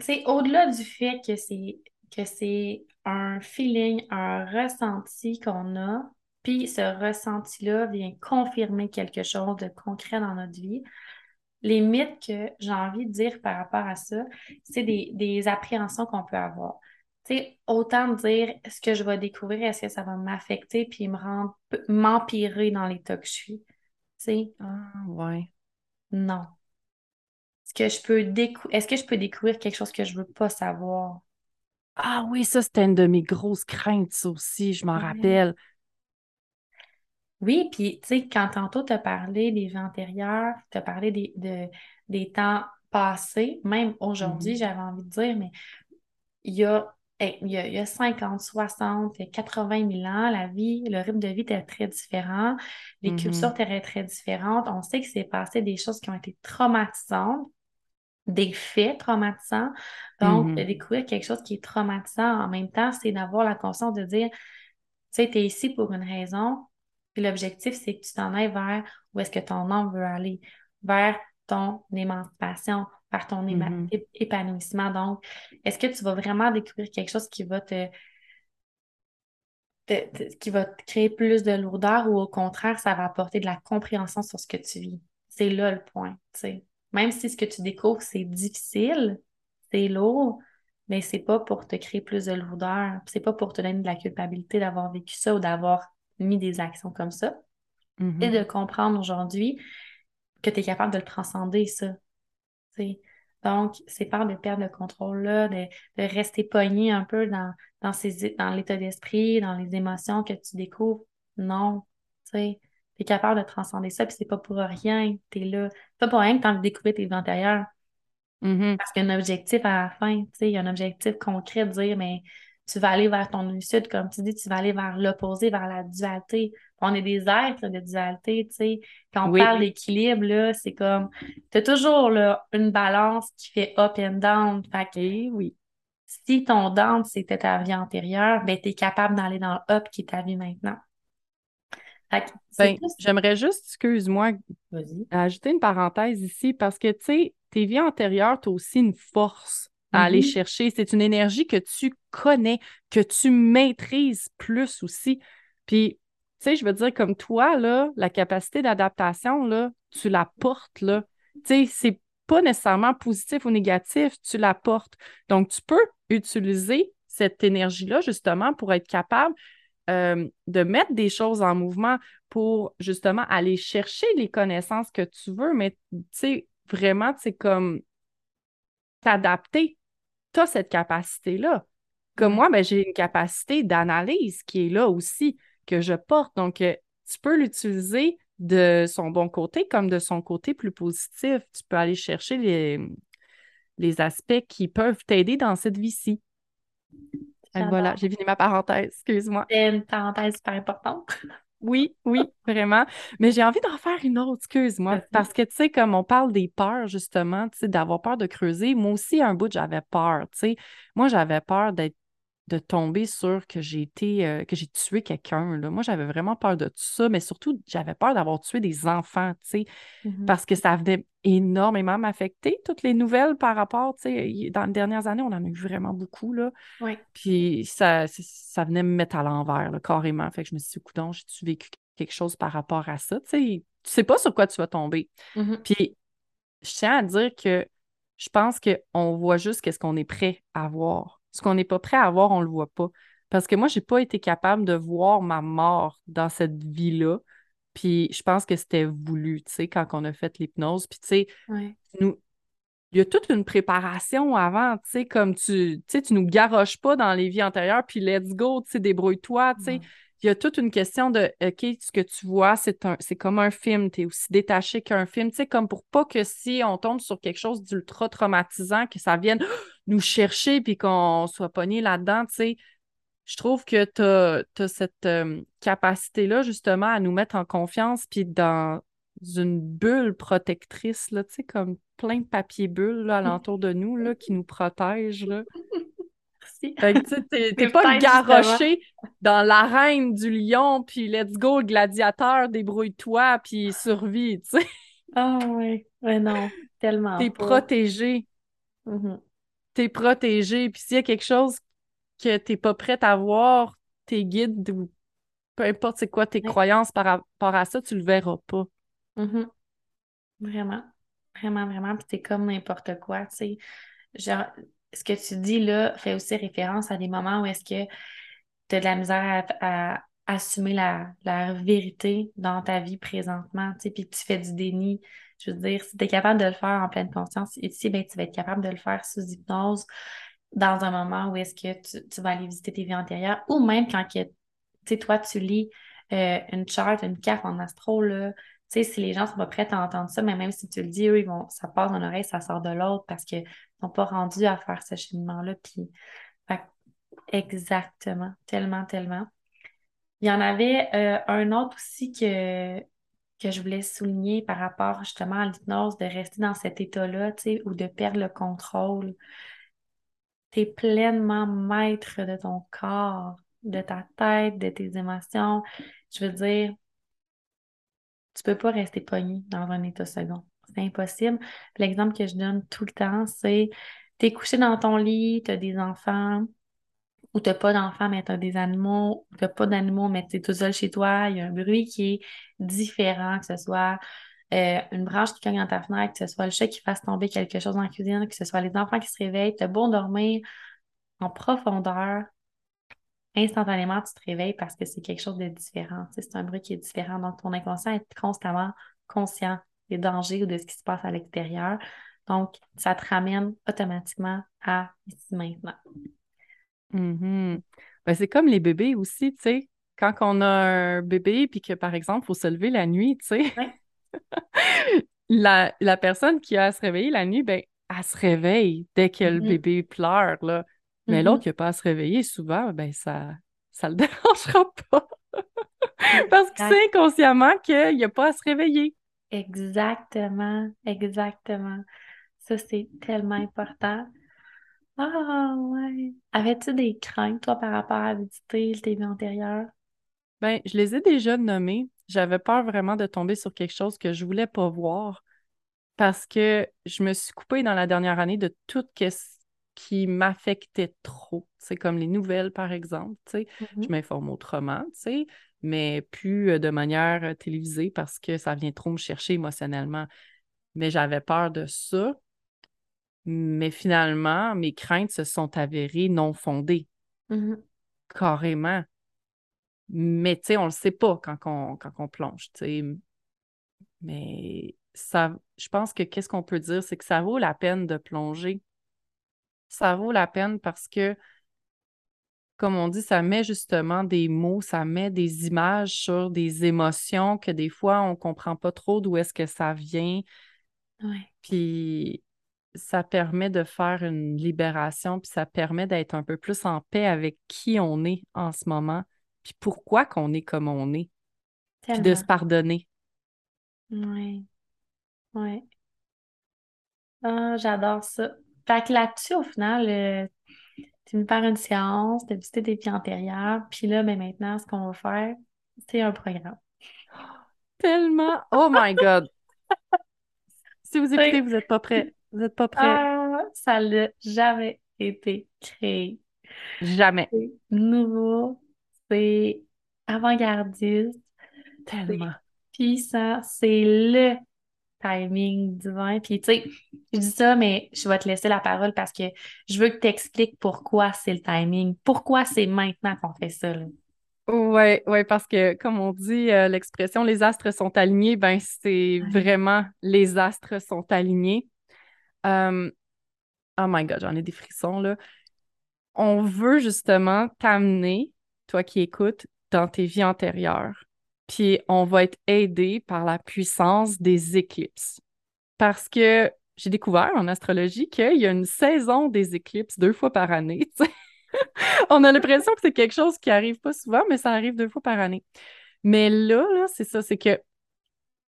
c'est au-delà du fait que c'est que c'est un feeling, un ressenti qu'on a, puis ce ressenti-là vient confirmer quelque chose de concret dans notre vie. Les mythes que j'ai envie de dire par rapport à ça, c'est des, des appréhensions qu'on peut avoir. Tu sais, autant dire ce que je vais découvrir, est-ce que ça va m'affecter puis me rendre, m'empirer dans l'état que je suis. Tu sais, Ah, ouais. non. Est-ce que je peux décou- est-ce que je peux découvrir quelque chose que je veux pas savoir? Ah oui, ça, c'était une de mes grosses craintes, ça aussi, je m'en Ouais. rappelle. Oui, puis tu sais, quand tantôt tu as parlé des vies antérieures, tu as parlé des, de- des temps passés, même aujourd'hui, Mhm. j'avais envie de dire, mais il y a, il y a, il y a 50, 60, 80 000 ans, la vie, le rythme de vie était très différent, les Mhm. cultures étaient très différentes. On sait qu'il s'est passé des choses qui ont été traumatisantes, des faits traumatisants. Donc, de découvrir quelque chose qui est traumatisant en même temps, c'est d'avoir la conscience de dire, tu sais, tu es ici pour une raison, puis l'objectif, c'est que tu t'en ailles vers où est-ce que ton âme veut aller, vers ton émancipation, vers ton éma- Mhm. ép- épanouissement. Donc, est-ce que tu vas vraiment découvrir quelque chose qui va te, te- te- qui va te créer plus de lourdeur ou au contraire, ça va apporter de la compréhension sur ce que tu vis? C'est là le point. Même si ce que tu découvres, c'est difficile, c'est lourd, mais c'est pas pour te créer plus de lourdeur, c'est pas pour te donner de la culpabilité d'avoir vécu ça ou d'avoir mis des actions comme ça. Mhm. C'est de comprendre aujourd'hui que tu es capable de le transcender, ça. tu sais. Donc, c'est par de perdre le contrôle-là, de, de rester pogné un peu dans, dans, ces, dans l'état d'esprit, dans les émotions que tu découvres. Non, tu es capable de transcender ça, puis c'est pas pour rien que tu es là. C'est pas pour rien que tu as envie de découvrir tes vies antérieures. Mhm. Parce qu'il y a un objectif à la fin, tu sais, il y a un objectif concret de dire, mais tu vas aller vers ton sud, comme tu dis, tu vas aller vers l'opposé, vers la dualité. On est des êtres de dualité, tu sais. Quand on Oui. parle d'équilibre, c'est comme, tu as toujours là, une balance qui fait up and down. Fait que Et oui. si ton down, c'était ta vie antérieure, ben, tu es capable d'aller dans le up qui est ta vie maintenant. Ben, j'aimerais juste, excuse-moi, ajouter une parenthèse ici parce que, tu sais, tes vies antérieures, tu as aussi une force à aller Mhm. chercher. C'est une énergie que tu connais, que tu maîtrises plus aussi. Puis, tu sais, je veux dire, comme toi, là, la capacité d'adaptation, là, tu la portes, là. Tu sais, c'est pas nécessairement positif ou négatif, tu la portes. Donc, tu peux utiliser cette énergie-là, justement, pour être capable euh, de mettre des choses en mouvement pour justement aller chercher les connaissances que tu veux, mais tu sais, vraiment, c'est comme t'adapter. Tu as cette capacité-là. Comme moi, ben, j'ai une capacité d'analyse qui est là aussi, que je porte. Donc, euh, tu peux l'utiliser de son bon côté comme de son côté plus positif. Tu peux aller chercher les, les aspects qui peuvent t'aider dans cette vie-ci. Voilà, j'ai fini ma parenthèse, excuse-moi. C'est une parenthèse super importante. Oui, oui, vraiment. Mais j'ai envie d'en faire une autre, excuse-moi. Parce que, tu sais, comme on parle des peurs, justement, tu sais, d'avoir peur de creuser, moi aussi, un bout, j'avais peur, tu sais. Moi, j'avais peur d'être de tomber sur que j'ai été, euh, que j'ai tué quelqu'un. Moi, j'avais vraiment peur de tout ça, mais surtout, j'avais peur d'avoir tué des enfants, tu sais, mm-hmm. parce que ça venait énormément m'affecter, toutes les nouvelles par rapport, tu sais, dans les dernières années, on en a eu vraiment beaucoup, là. Oui. Puis ça, ça venait me mettre à l'envers, carrément. Fait que je me suis dit, coudon, j'ai-tu vécu quelque chose par rapport à ça, tu sais, tu sais pas sur quoi tu vas tomber. Mm-hmm. Puis je tiens à dire que je pense qu'on voit juste qu'est-ce qu'on est prêt à voir ce qu'on n'est pas prêt à voir, on ne le voit pas. Parce que moi, je n'ai pas été capable de voir ma mort dans cette vie-là. Puis je pense que c'était voulu, tu sais, quand on a fait l'hypnose. Puis tu sais, nous, il y a toute une préparation avant, tu sais, comme tu, tu sais, tu nous garoches pas dans les vies antérieures, puis let's go, tu sais, débrouille-toi, tu sais il y a toute une question de OK, ce que tu vois, c'est un c'est comme un film, tu es aussi détaché qu'un film, tu sais, comme pour pas que si on tombe sur quelque chose d'ultra traumatisant, que ça vienne nous chercher puis qu'on soit pogné là-dedans, tu sais. Je trouve que tu as, cette euh, capacité-là, justement, à nous mettre en confiance puis dans une bulle protectrice, là, tu sais, comme plein de papier bulles là, alentour de nous là, qui nous protègent. Là. t'es pas garoché dans l'arène du lion, puis let's go, gladiateur, débrouille-toi, puis survie, tu sais. Ah oui, ouais, non, tellement. T'es protégé. Protégé, puis s'il y a quelque chose que t'es pas prête à voir, tes guides ou peu importe c'est quoi tes croyances par rapport à ça, tu le verras pas. Mm-hmm. Vraiment, vraiment, vraiment, puis t'es comme n'importe quoi, tu sais. Genre, ce que tu dis là fait aussi référence à des moments où est-ce que tu as de la misère à, assumer la, vérité dans ta vie présentement, tu sais, puis tu fais du déni. Je veux dire, si tu es capable de le faire en pleine conscience ici, ben, tu vas être capable de le faire sous hypnose dans un moment où est-ce que tu, vas aller visiter tes vies antérieures ou même quand tu sais, toi, tu lis euh, une charte, une carte en astro, là, tu sais, si les gens sont pas prêts à entendre ça, mais même si tu le dis, eux, ils vont, ça passe dans l'oreille, ça sort de l'autre parce qu'ils sont pas rendus à faire ce cheminement-là. Puis, exactement, tellement, tellement. Il y en avait euh, un autre aussi que, que je voulais souligner par rapport justement à l'hypnose, de rester dans cet état-là, tu sais, ou de perdre le contrôle. Tu es pleinement maître de ton corps, de ta tête, de tes émotions. Je veux dire, tu peux pas rester pogné dans un état second. C'est impossible. L'exemple que je donne tout le temps, c'est tu couché dans ton lit, tu as des enfants, ou tu n'as pas d'enfants, mais tu as des animaux, ou tu n'as pas d'animaux, mais tu es tout seul chez toi, il y a un bruit qui est différent, que ce soit euh, une branche qui cogne dans ta fenêtre, que ce soit le chat qui fasse tomber quelque chose dans la cuisine, que ce soit les enfants qui se réveillent, tu as beau dormir en profondeur, instantanément, tu te réveilles parce que c'est quelque chose de différent. c'est un bruit qui est différent. Donc, ton inconscient est constamment conscient des dangers ou de ce qui se passe à l'extérieur. Donc, ça te ramène automatiquement à ici maintenant. Mm-hmm. Ben, c'est comme les bébés aussi, tu sais. Quand on a un bébé puis que, par exemple, il faut se lever la nuit, tu sais. la, personne qui a à se réveiller la nuit, ben, elle se réveille dès que le mm-hmm. bébé pleure, là. Mais l'autre mm-hmm. qui n'a pas à se réveiller, souvent, ben ça ça le dérangera pas. Parce qu'il sait inconsciemment qu'il n'y a pas à se réveiller. Exactement, exactement. Ça, c'est tellement important. Ah ouais. Avais-tu des craintes, toi, par rapport à visiter le TV antérieur? Ben, je les ai déjà nommées. J'avais peur vraiment de tomber sur quelque chose que je voulais pas voir parce que je me suis coupée dans la dernière année de tout ce qui m'affectait trop. C'est comme les nouvelles, par exemple. Je mm-hmm. m'informe autrement, mais plus euh, de manière euh, télévisée parce que ça vient trop me chercher émotionnellement. Mais j'avais peur de ça. Mais finalement, mes craintes se sont avérées non fondées. Mm-hmm. Carrément. Mais tu sais, on le sait pas quand on, quand on plonge, Mais ça, je pense que qu'est-ce qu'on peut dire, c'est que ça vaut la peine de plonger ça vaut la peine parce que comme on dit, ça met justement des mots, ça met des images sur des émotions que des fois, on ne comprend pas trop d'où est-ce que ça vient. Ouais. Puis ça permet de faire une libération, puis ça permet d'être un peu plus en paix avec qui on est en ce moment, puis pourquoi qu'on est comme on est, puis de se pardonner. Oui. Oui. Ah, j'adore ça. Fait que là-dessus, au final, euh, tu me faire une séance, de visiter des pieds antérieurs, puis là, ben maintenant, ce qu'on va faire, c'est un programme. Tellement! Oh my God! si vous écoutez, vous n'êtes pas prêts. Vous n'êtes pas prêts? Ah, ça n'a jamais été créé. Jamais. C'est nouveau, c'est avant-gardiste, Tellement. puissant, c'est le timing divin. Puis, tu sais, je dis ça, mais je vais te laisser la parole parce que je veux que tu expliques pourquoi c'est le timing, pourquoi c'est maintenant qu'on fait ça. Oui, ouais, parce que comme on dit, euh, l'expression les astres sont alignés, ben c'est vraiment les astres sont alignés. Euh, oh my God, j'en ai des frissons là. On veut justement t'amener, toi qui écoutes, dans tes vies antérieures. Puis on va être aidé par la puissance des éclipses. Parce que j'ai découvert en astrologie qu'il y a une saison des éclipses deux fois par année. on a l'impression que c'est quelque chose qui arrive pas souvent, mais ça arrive deux fois par année. Mais là, là c'est ça, c'est que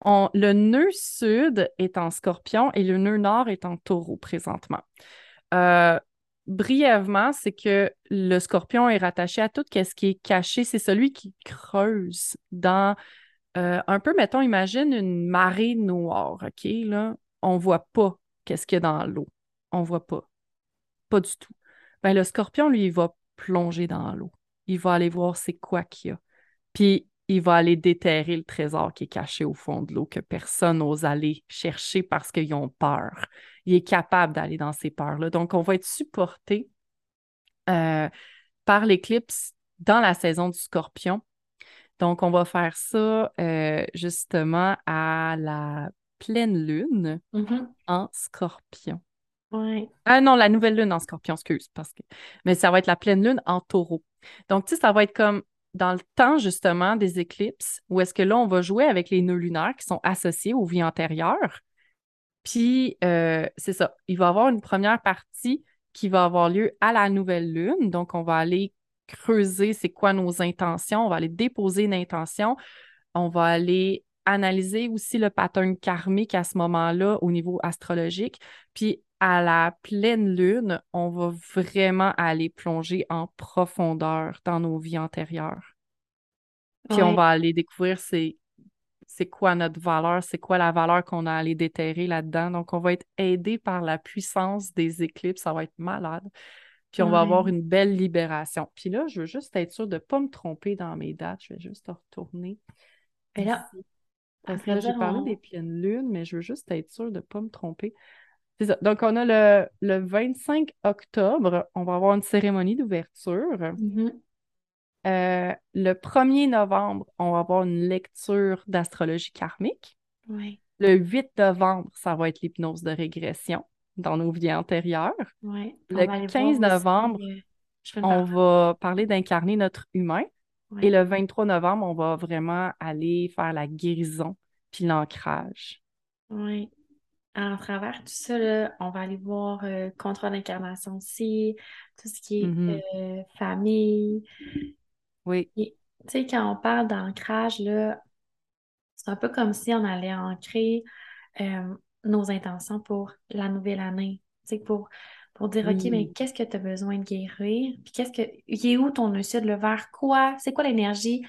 le nœud sud est en scorpion et le nœud nord est en taureau présentement. Euh, brièvement, c'est que le scorpion est rattaché à tout ce qui est caché. C'est celui qui creuse dans euh, un peu, mettons, imagine une marée noire, OK? Là, on voit pas qu'est-ce qu'il y a dans l'eau. On voit pas. Pas du tout. Ben, le scorpion, lui, il va plonger dans l'eau. Il va aller voir c'est quoi qu'il y a. Puis il va aller déterrer le trésor qui est caché au fond de l'eau, que personne n'ose aller chercher parce qu'ils ont peur. Il est capable d'aller dans ces peurs-là. Donc, on va être supporté euh, par l'éclipse dans la saison du scorpion. Donc, on va faire ça euh, justement à la pleine lune mm-hmm. en scorpion. Ouais. Ah non, la nouvelle lune en scorpion, excuse, parce que. Mais ça va être la pleine lune en taureau. Donc, tu sais, ça va être comme dans le temps justement des éclipses, où est-ce que là, on va jouer avec les nœuds lunaires qui sont associés aux vies antérieures. Puis, euh, c'est ça, il va y avoir une première partie qui va avoir lieu à la nouvelle lune. Donc, on va aller creuser c'est quoi nos intentions, on va aller déposer une intention, on va aller analyser aussi le pattern karmique à ce moment-là au niveau astrologique. Puis, à la pleine lune, on va vraiment aller plonger en profondeur dans nos vies antérieures. Puis on va aller découvrir c'est, c'est quoi notre valeur, c'est quoi la valeur qu'on a à aller déterrer là-dedans. Donc, on va être aidé par la puissance des éclipses, ça va être malade. Puis on va avoir une belle libération. Puis là, je veux juste être sûre de ne pas me tromper dans mes dates. Je vais juste retourner. Et là, Parce que j'ai parlé des pleines lunes, mais je veux juste être sûre de ne pas me tromper. Donc, on a le, le, 25 octobre, on va avoir une cérémonie d'ouverture. Mm-hmm. Euh, le 1er novembre, on va avoir une lecture d'astrologie karmique. Le 8 novembre, ça va être l'hypnose de régression dans nos vies antérieures. Le 15 novembre, euh, on va parler d'incarner notre humain. Et le 23 novembre, on va vraiment aller faire la guérison puis l'ancrage. Oui à travers tout ça, on va aller voir euh, contrôle d'incarnation aussi, tout ce qui est mm-hmm. euh, famille. Oui. Tu sais, quand on parle d'ancrage, là, c'est un peu comme si on allait ancrer euh, nos intentions pour la nouvelle année. Tu sais, pour, pour dire, OK, mais qu'est-ce que tu as besoin de guérir? Puis qu'est-ce que. Il est où ton de le vers quoi? C'est quoi l'énergie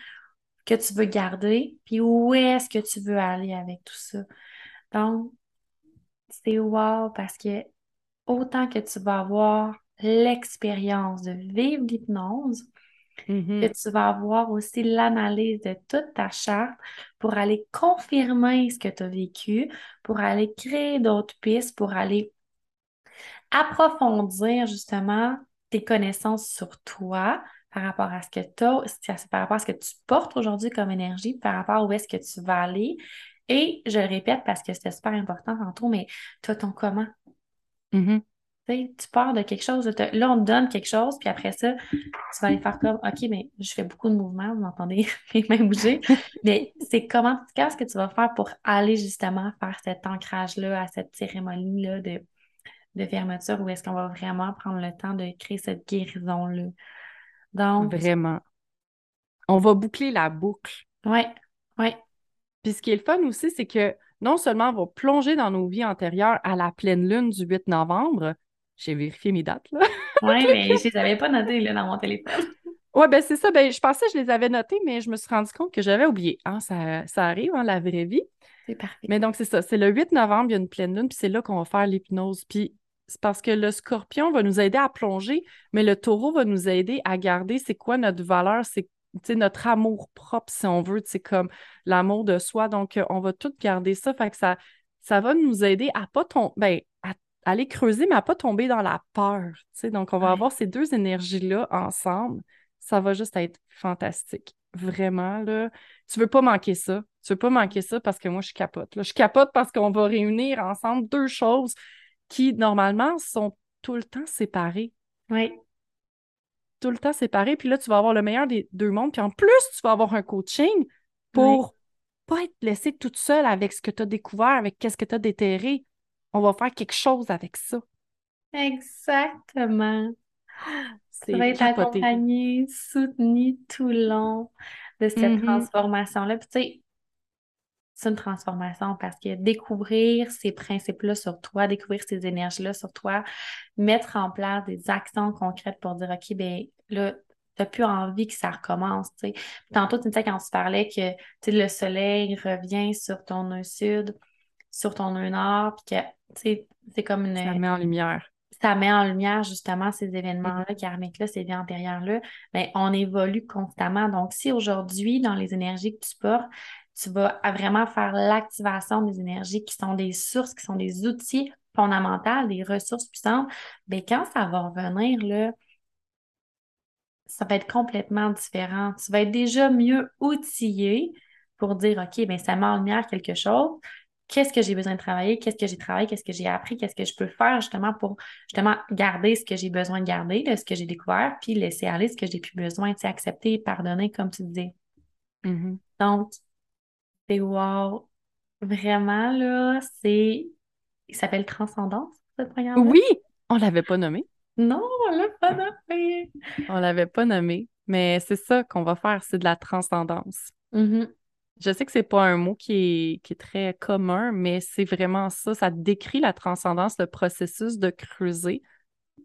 que tu veux garder? Puis où est-ce que tu veux aller avec tout ça? Donc, c'est wow parce que autant que tu vas avoir l'expérience de vivre l'hypnose, mm-hmm. que tu vas avoir aussi l'analyse de toute ta charte pour aller confirmer ce que tu as vécu, pour aller créer d'autres pistes, pour aller approfondir justement tes connaissances sur toi par rapport à ce que tu par rapport à ce que tu portes aujourd'hui comme énergie, par rapport à où est-ce que tu vas aller, et je le répète parce que c'était super important tantôt, mais toi, ton comment? Mm-hmm. tu pars de quelque chose, là, on te donne quelque chose, puis après ça, tu vas aller faire comme, OK, mais je fais beaucoup de mouvements, vous m'entendez mes mains bouger, mais c'est comment, qu'est-ce que tu vas faire pour aller justement faire cet ancrage-là, à cette cérémonie-là de, de fermeture, où est-ce qu'on va vraiment prendre le temps de créer cette guérison-là? Donc. Vraiment. On va boucler la boucle. Oui, oui. Puis ce qui est le fun aussi, c'est que non seulement on va plonger dans nos vies antérieures à la pleine lune du 8 novembre, j'ai vérifié mes dates, là. oui, mais je les avais pas notées là, dans mon téléphone. Oui, ben c'est ça. Ben, je pensais que je les avais notées, mais je me suis rendu compte que j'avais oublié. Ah, ça, ça arrive, hein, la vraie vie. C'est parfait. Mais donc, c'est ça. C'est le 8 novembre, il y a une pleine lune, puis c'est là qu'on va faire l'hypnose. Puis c'est parce que le scorpion va nous aider à plonger, mais le taureau va nous aider à garder c'est quoi notre valeur, c'est notre amour propre, si on veut, c'est comme l'amour de soi. Donc, on va tout garder ça. Fait que ça, ça va nous aider à pas tomber, ben, à aller creuser, mais à pas tomber dans la peur. Donc, on va avoir ces deux énergies-là ensemble. Ça va juste être fantastique. Vraiment, là. Tu veux pas manquer ça. Tu veux pas manquer ça parce que moi, je capote. Là. Je capote parce qu'on va réunir ensemble deux choses qui, normalement, sont tout le temps séparées. Oui. Tout le temps séparées. Puis là, tu vas avoir le meilleur des deux mondes. Puis en plus, tu vas avoir un coaching pour pas être laissé toute seule avec ce que tu as découvert, avec qu'est-ce que tu as déterré. On va faire quelque chose avec ça. Exactement. Ça va être accompagné, soutenu tout le long de cette mm-hmm. transformation-là. Puis tu sais, c'est une transformation parce que découvrir ces principes-là sur toi, découvrir ces énergies-là sur toi, mettre en place des actions concrètes pour dire, OK, ben là, tu n'as plus envie que ça recommence. sais. Tantôt, tu sais, quand tu parlais que le soleil revient sur ton nœud sud, sur ton nœud nord, puis que c'est comme une. Ça met en lumière. Ça met en lumière justement ces événements-là, mm-hmm. karmiques-là, ces vies antérieures-là. Mais on évolue constamment. Donc, si aujourd'hui, dans les énergies que tu portes, tu vas vraiment faire l'activation des énergies qui sont des sources, qui sont des outils fondamentaux, des ressources puissantes, bien, quand ça va revenir, là, ça va être complètement différent. Tu vas être déjà mieux outillé pour dire, OK, bien, ça met en lumière quelque chose. Qu'est-ce que j'ai besoin de travailler? Qu'est-ce que j'ai travaillé? Qu'est-ce que j'ai appris? Qu'est-ce que je peux faire justement pour justement garder ce que j'ai besoin de garder, ce que j'ai découvert, puis laisser aller ce que j'ai plus besoin, tu sais, accepter, pardonner, comme tu disais. Mm-hmm. Donc, c'est wow. Vraiment, là, c'est. Il s'appelle Transcendance, ce programme. Oui! On l'avait pas nommé. Non, on l'a pas nommé. On l'avait pas nommé. Mais c'est ça qu'on va faire, c'est de la transcendance. Mm-hmm. Je sais que c'est pas un mot qui est, qui est très commun, mais c'est vraiment ça. Ça décrit la transcendance, le processus de creuser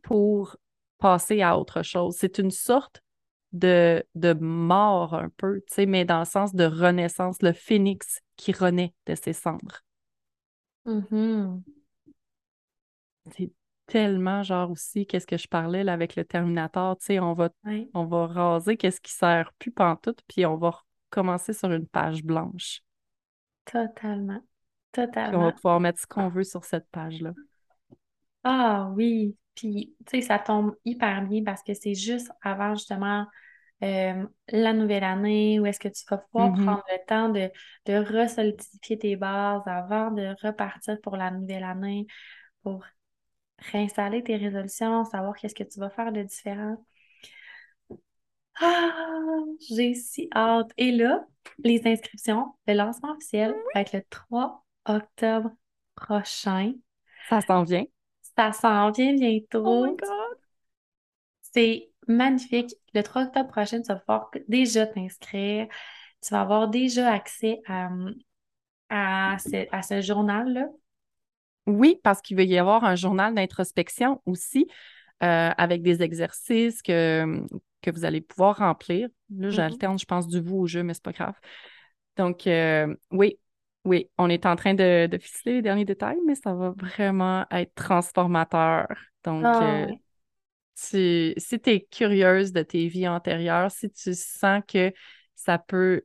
pour passer à autre chose. C'est une sorte de, de mort un peu, tu sais, mais dans le sens de renaissance, le phénix qui renaît de ses cendres. Mm-hmm. C'est tellement genre aussi, qu'est-ce que je parlais là, avec le Terminator, tu sais, on va, on va raser qu'est-ce qui sert plus pantoute, puis on va commencer sur une page blanche. Totalement. Totalement. Puis on va pouvoir mettre ce qu'on veut sur cette page-là. Ah oui, puis, tu sais, ça tombe hyper bien parce que c'est juste avant justement euh, la nouvelle année où est-ce que tu vas pouvoir mm-hmm. prendre le temps de, de resolidifier tes bases avant de repartir pour la nouvelle année, pour réinstaller tes résolutions, savoir qu'est-ce que tu vas faire de différent. Ah, j'ai si hâte. Et là, les inscriptions, le lancement officiel va être le 3 octobre prochain. Ça s'en vient. Ça s'en vient bientôt. Oh my God! C'est magnifique. Le 3 octobre prochain, tu vas pouvoir déjà t'inscrire. Tu vas avoir déjà accès à, à ce, journal-là. Oui, parce qu'il va y avoir un journal d'introspection aussi euh, avec des exercices que, que vous allez pouvoir remplir. Là, mm-hmm. j'alterne, je pense, du vous au jeu, mais c'est pas grave. Donc, euh, oui, oui, on est en train de, de ficeler les derniers détails, mais ça va vraiment être transformateur. Donc, euh, ah. si tu es curieuse de tes vies antérieures, si tu sens que ça peut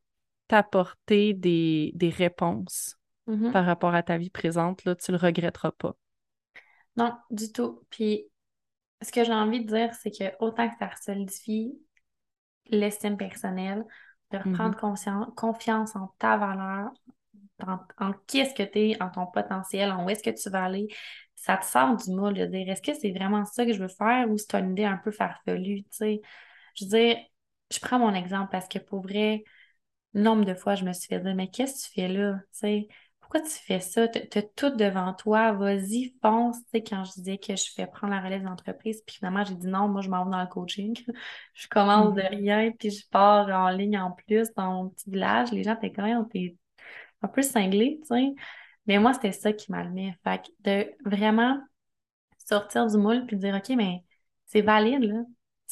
t'apporter des, réponses mm-hmm. par rapport à ta vie présente, là, tu le regretteras pas. Non, du tout. Puis, ce que j'ai envie de dire, c'est que autant que ça solidifie l'estime personnelle, de reprendre mm-hmm. confiance en ta valeur, en, qu'est-ce que tu es, en ton potentiel, en où est-ce que tu vas aller, ça te sort du moule de dire est-ce que c'est vraiment ça que je veux faire ou c'est une idée un peu farfelue, tu sais? Je veux dire, je prends mon exemple parce que pour vrai, nombre de fois, je me suis fait dire mais qu'est-ce que tu fais là, tu sais? Pourquoi tu fais ça? Tu as tout devant toi, vas-y, fonce. Tu sais, quand je disais que je fais prendre la relève d'entreprise, puis finalement, j'ai dit non, moi, je m'en vais dans le coaching. je commence de mm-hmm. rien, puis je pars en ligne en plus dans mon petit village. Les gens étaient quand même un peu cinglés, tu sais. Mais moi, c'était ça qui m'allumait. Fait que de vraiment sortir du moule puis dire, OK, mais c'est valide, là.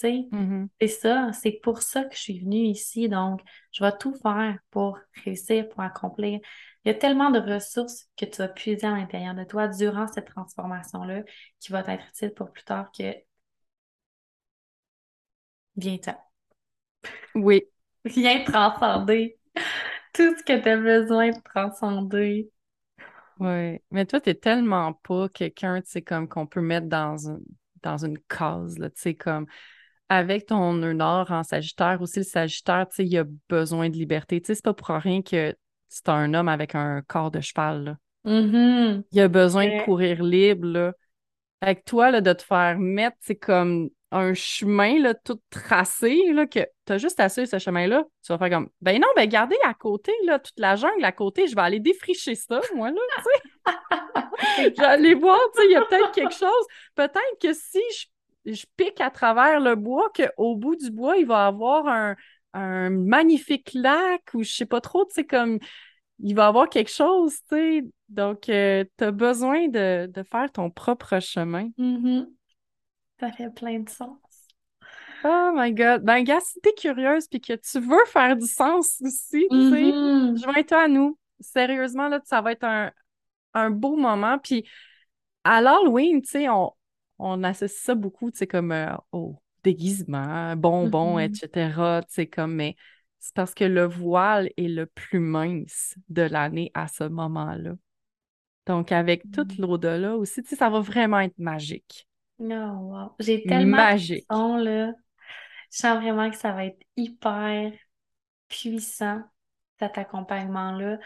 Mm-hmm. c'est ça, c'est pour ça que je suis venue ici. Donc, je vais tout faire pour réussir, pour accomplir. Il y a tellement de ressources que tu vas puiser à l'intérieur de toi durant cette transformation-là qui va être utile pour plus tard que viens-t'en. Oui. Viens transcender tout ce que tu as besoin de transcender. Oui, mais toi, tu n'es tellement pas quelqu'un, tu sais, comme qu'on peut mettre dans, dans une case, tu sais, comme avec ton nœud nord en Sagittaire, aussi le Sagittaire, tu sais, il a besoin de liberté. Tu sais, c'est pas pour rien que c'est un homme avec un corps de cheval. Mm-hmm. Il a besoin de courir libre. Là. Avec toi, là, de te faire mettre, c'est comme un chemin là, tout tracé, là, que tu as juste à suivre ce chemin-là. Tu vas faire comme, ben non, ben gardez à côté, là, toute la jungle à côté, je vais aller défricher ça, moi, là, tu sais. J'allais voir, tu sais, il y a peut-être quelque chose. Peut-être que si je, je, pique à travers le bois, qu'au bout du bois, il va y avoir un, un magnifique lac ou je sais pas trop, tu sais, comme il va y avoir quelque chose, tu sais. Donc, euh, tu as besoin de, faire ton propre chemin. Mm-hmm. Ça fait plein de sens. Oh my God. Ben, gars, si t'es curieuse puis que tu veux faire du sens aussi, tu sais, mm-hmm. joins-toi à nous. Sérieusement, là, ça va être un, beau moment. Puis à l'Halloween, tu sais, on, on associe ça beaucoup, tu sais, comme euh, au déguisement, bonbons, mm-hmm. etc. Tu sais, comme, mais c'est parce que le voile est le plus mince de l'année à ce moment-là. Donc, avec toute mm. l'au-delà aussi, tu sais, ça va vraiment être magique. Oh, wow. J'ai tellement magique. de là. Je sens vraiment que ça va être hyper puissant, cet accompagnement-là.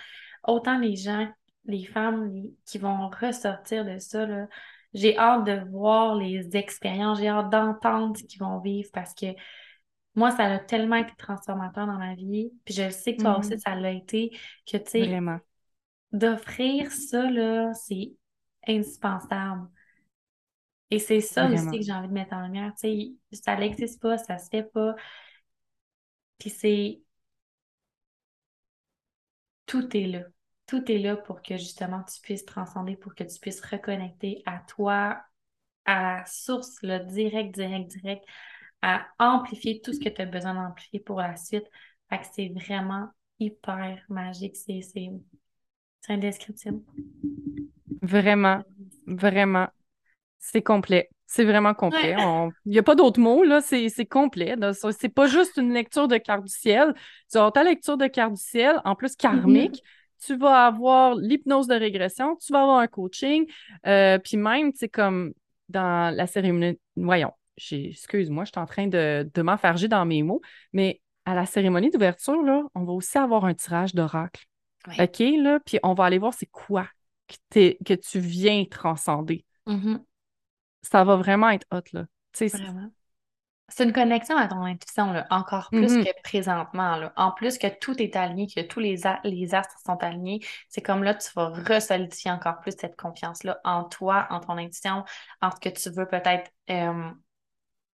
Autant les gens, les femmes qui vont ressortir de ça, là, j'ai hâte de voir les expériences, j'ai hâte d'entendre ce qu'ils vont vivre parce que moi, ça a tellement été transformateur dans ma vie. Puis je le sais que toi aussi, mm-hmm. ça l'a été. Que, tu sais, d'offrir ça, là, c'est indispensable. Et c'est ça aussi que j'ai envie de mettre en lumière. Tu sais, ça n'existe pas, ça se fait pas. Puis c'est... Tout est là tout est là pour que justement tu puisses transcender, pour que tu puisses reconnecter à toi, à la source, le direct, direct, direct, à amplifier tout ce que tu as besoin d'amplifier pour la suite. Fait que c'est vraiment hyper magique. C'est, c'est, indescriptible. Vraiment, vraiment. C'est complet. C'est vraiment complet. Il n'y a pas d'autres mots, là. C'est, complet. C'est pas juste une lecture de carte du ciel. Tu as ta lecture de carte du ciel, en plus karmique. Mm-hmm tu vas avoir l'hypnose de régression, tu vas avoir un coaching, euh, puis même, c'est comme dans la cérémonie, voyons, excuse-moi, je suis en train de, de m'enfarger dans mes mots, mais à la cérémonie d'ouverture, là, on va aussi avoir un tirage d'oracle. OK, là, puis on va aller voir c'est quoi que, que tu viens transcender. Mm-hmm. Ça va vraiment être hot, là. Vraiment. C'est une connexion à ton intuition, là, encore plus mm-hmm. que présentement. Là. En plus que tout est aligné, que tous les, les astres sont alignés, c'est comme là, tu vas resolidifier encore plus cette confiance-là en toi, en ton intuition, en ce que tu veux peut-être euh,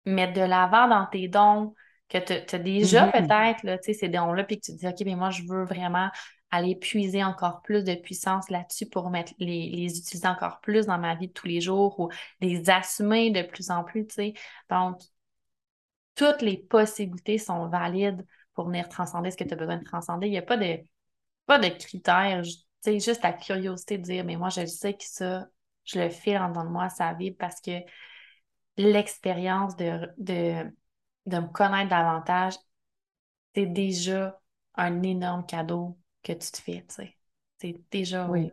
mettre de l'avant dans tes dons, que tu as déjà mm-hmm. peut-être ces dons-là, puis que tu te dis, OK, mais moi, je veux vraiment aller puiser encore plus de puissance là-dessus pour mettre les, les, utiliser encore plus dans ma vie de tous les jours ou les assumer de plus en plus, tu sais. Donc, toutes les possibilités sont valides pour venir transcender ce que tu as besoin de transcender. Il n'y a pas de, pas de critères. C'est juste la curiosité de dire, mais moi, je sais que ça, je le fais en dedans de moi, ça vibre parce que l'expérience de, de, de me connaître davantage, c'est déjà un énorme cadeau que tu te fais, tu sais. C'est déjà oui.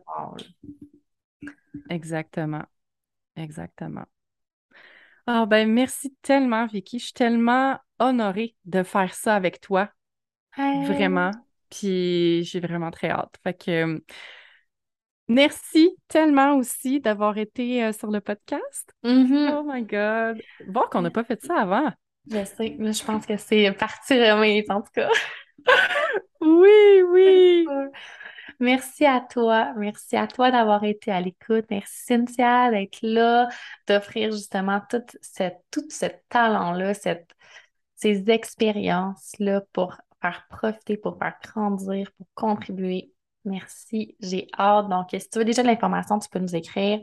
Exactement. Exactement. Ah ben merci tellement, Vicky. Je suis tellement honorée de faire ça avec toi. Vraiment. Puis j'ai vraiment très hâte. Fait que Merci tellement aussi d'avoir été euh, sur le podcast. Mhm. Oh my God. Bon qu'on n'a pas fait ça avant. Je sais, mais je pense que c'est parti remise, en tout cas. Oui, oui. Merci à toi. Merci à toi d'avoir été à l'écoute. Merci Cynthia d'être là, d'offrir justement tout, cette, tout ce talent-là, cette, ces expériences-là pour faire profiter, pour faire grandir, pour contribuer. Merci. J'ai hâte. Donc, si tu veux déjà de l'information, tu peux nous écrire.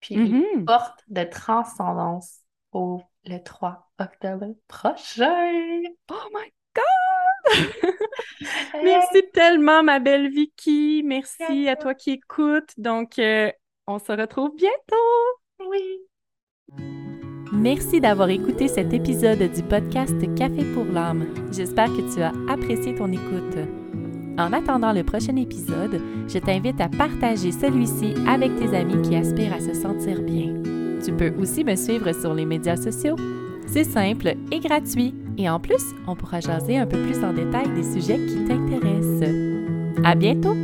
Puis, Mhm. porte de transcendance au le 3 octobre prochain. Oh my God! Merci tellement, ma belle Vicky. Merci à toi qui écoutes. Donc, euh, on se retrouve bientôt. Oui. Merci d'avoir écouté cet épisode du podcast Café pour l'âme. J'espère que tu as apprécié ton écoute. En attendant le prochain épisode, je t'invite à partager celui-ci avec tes amis qui aspirent à se sentir bien. Tu peux aussi me suivre sur les médias sociaux. C'est simple et gratuit. Et en plus, on pourra jaser un peu plus en détail des sujets qui t'intéressent. À bientôt!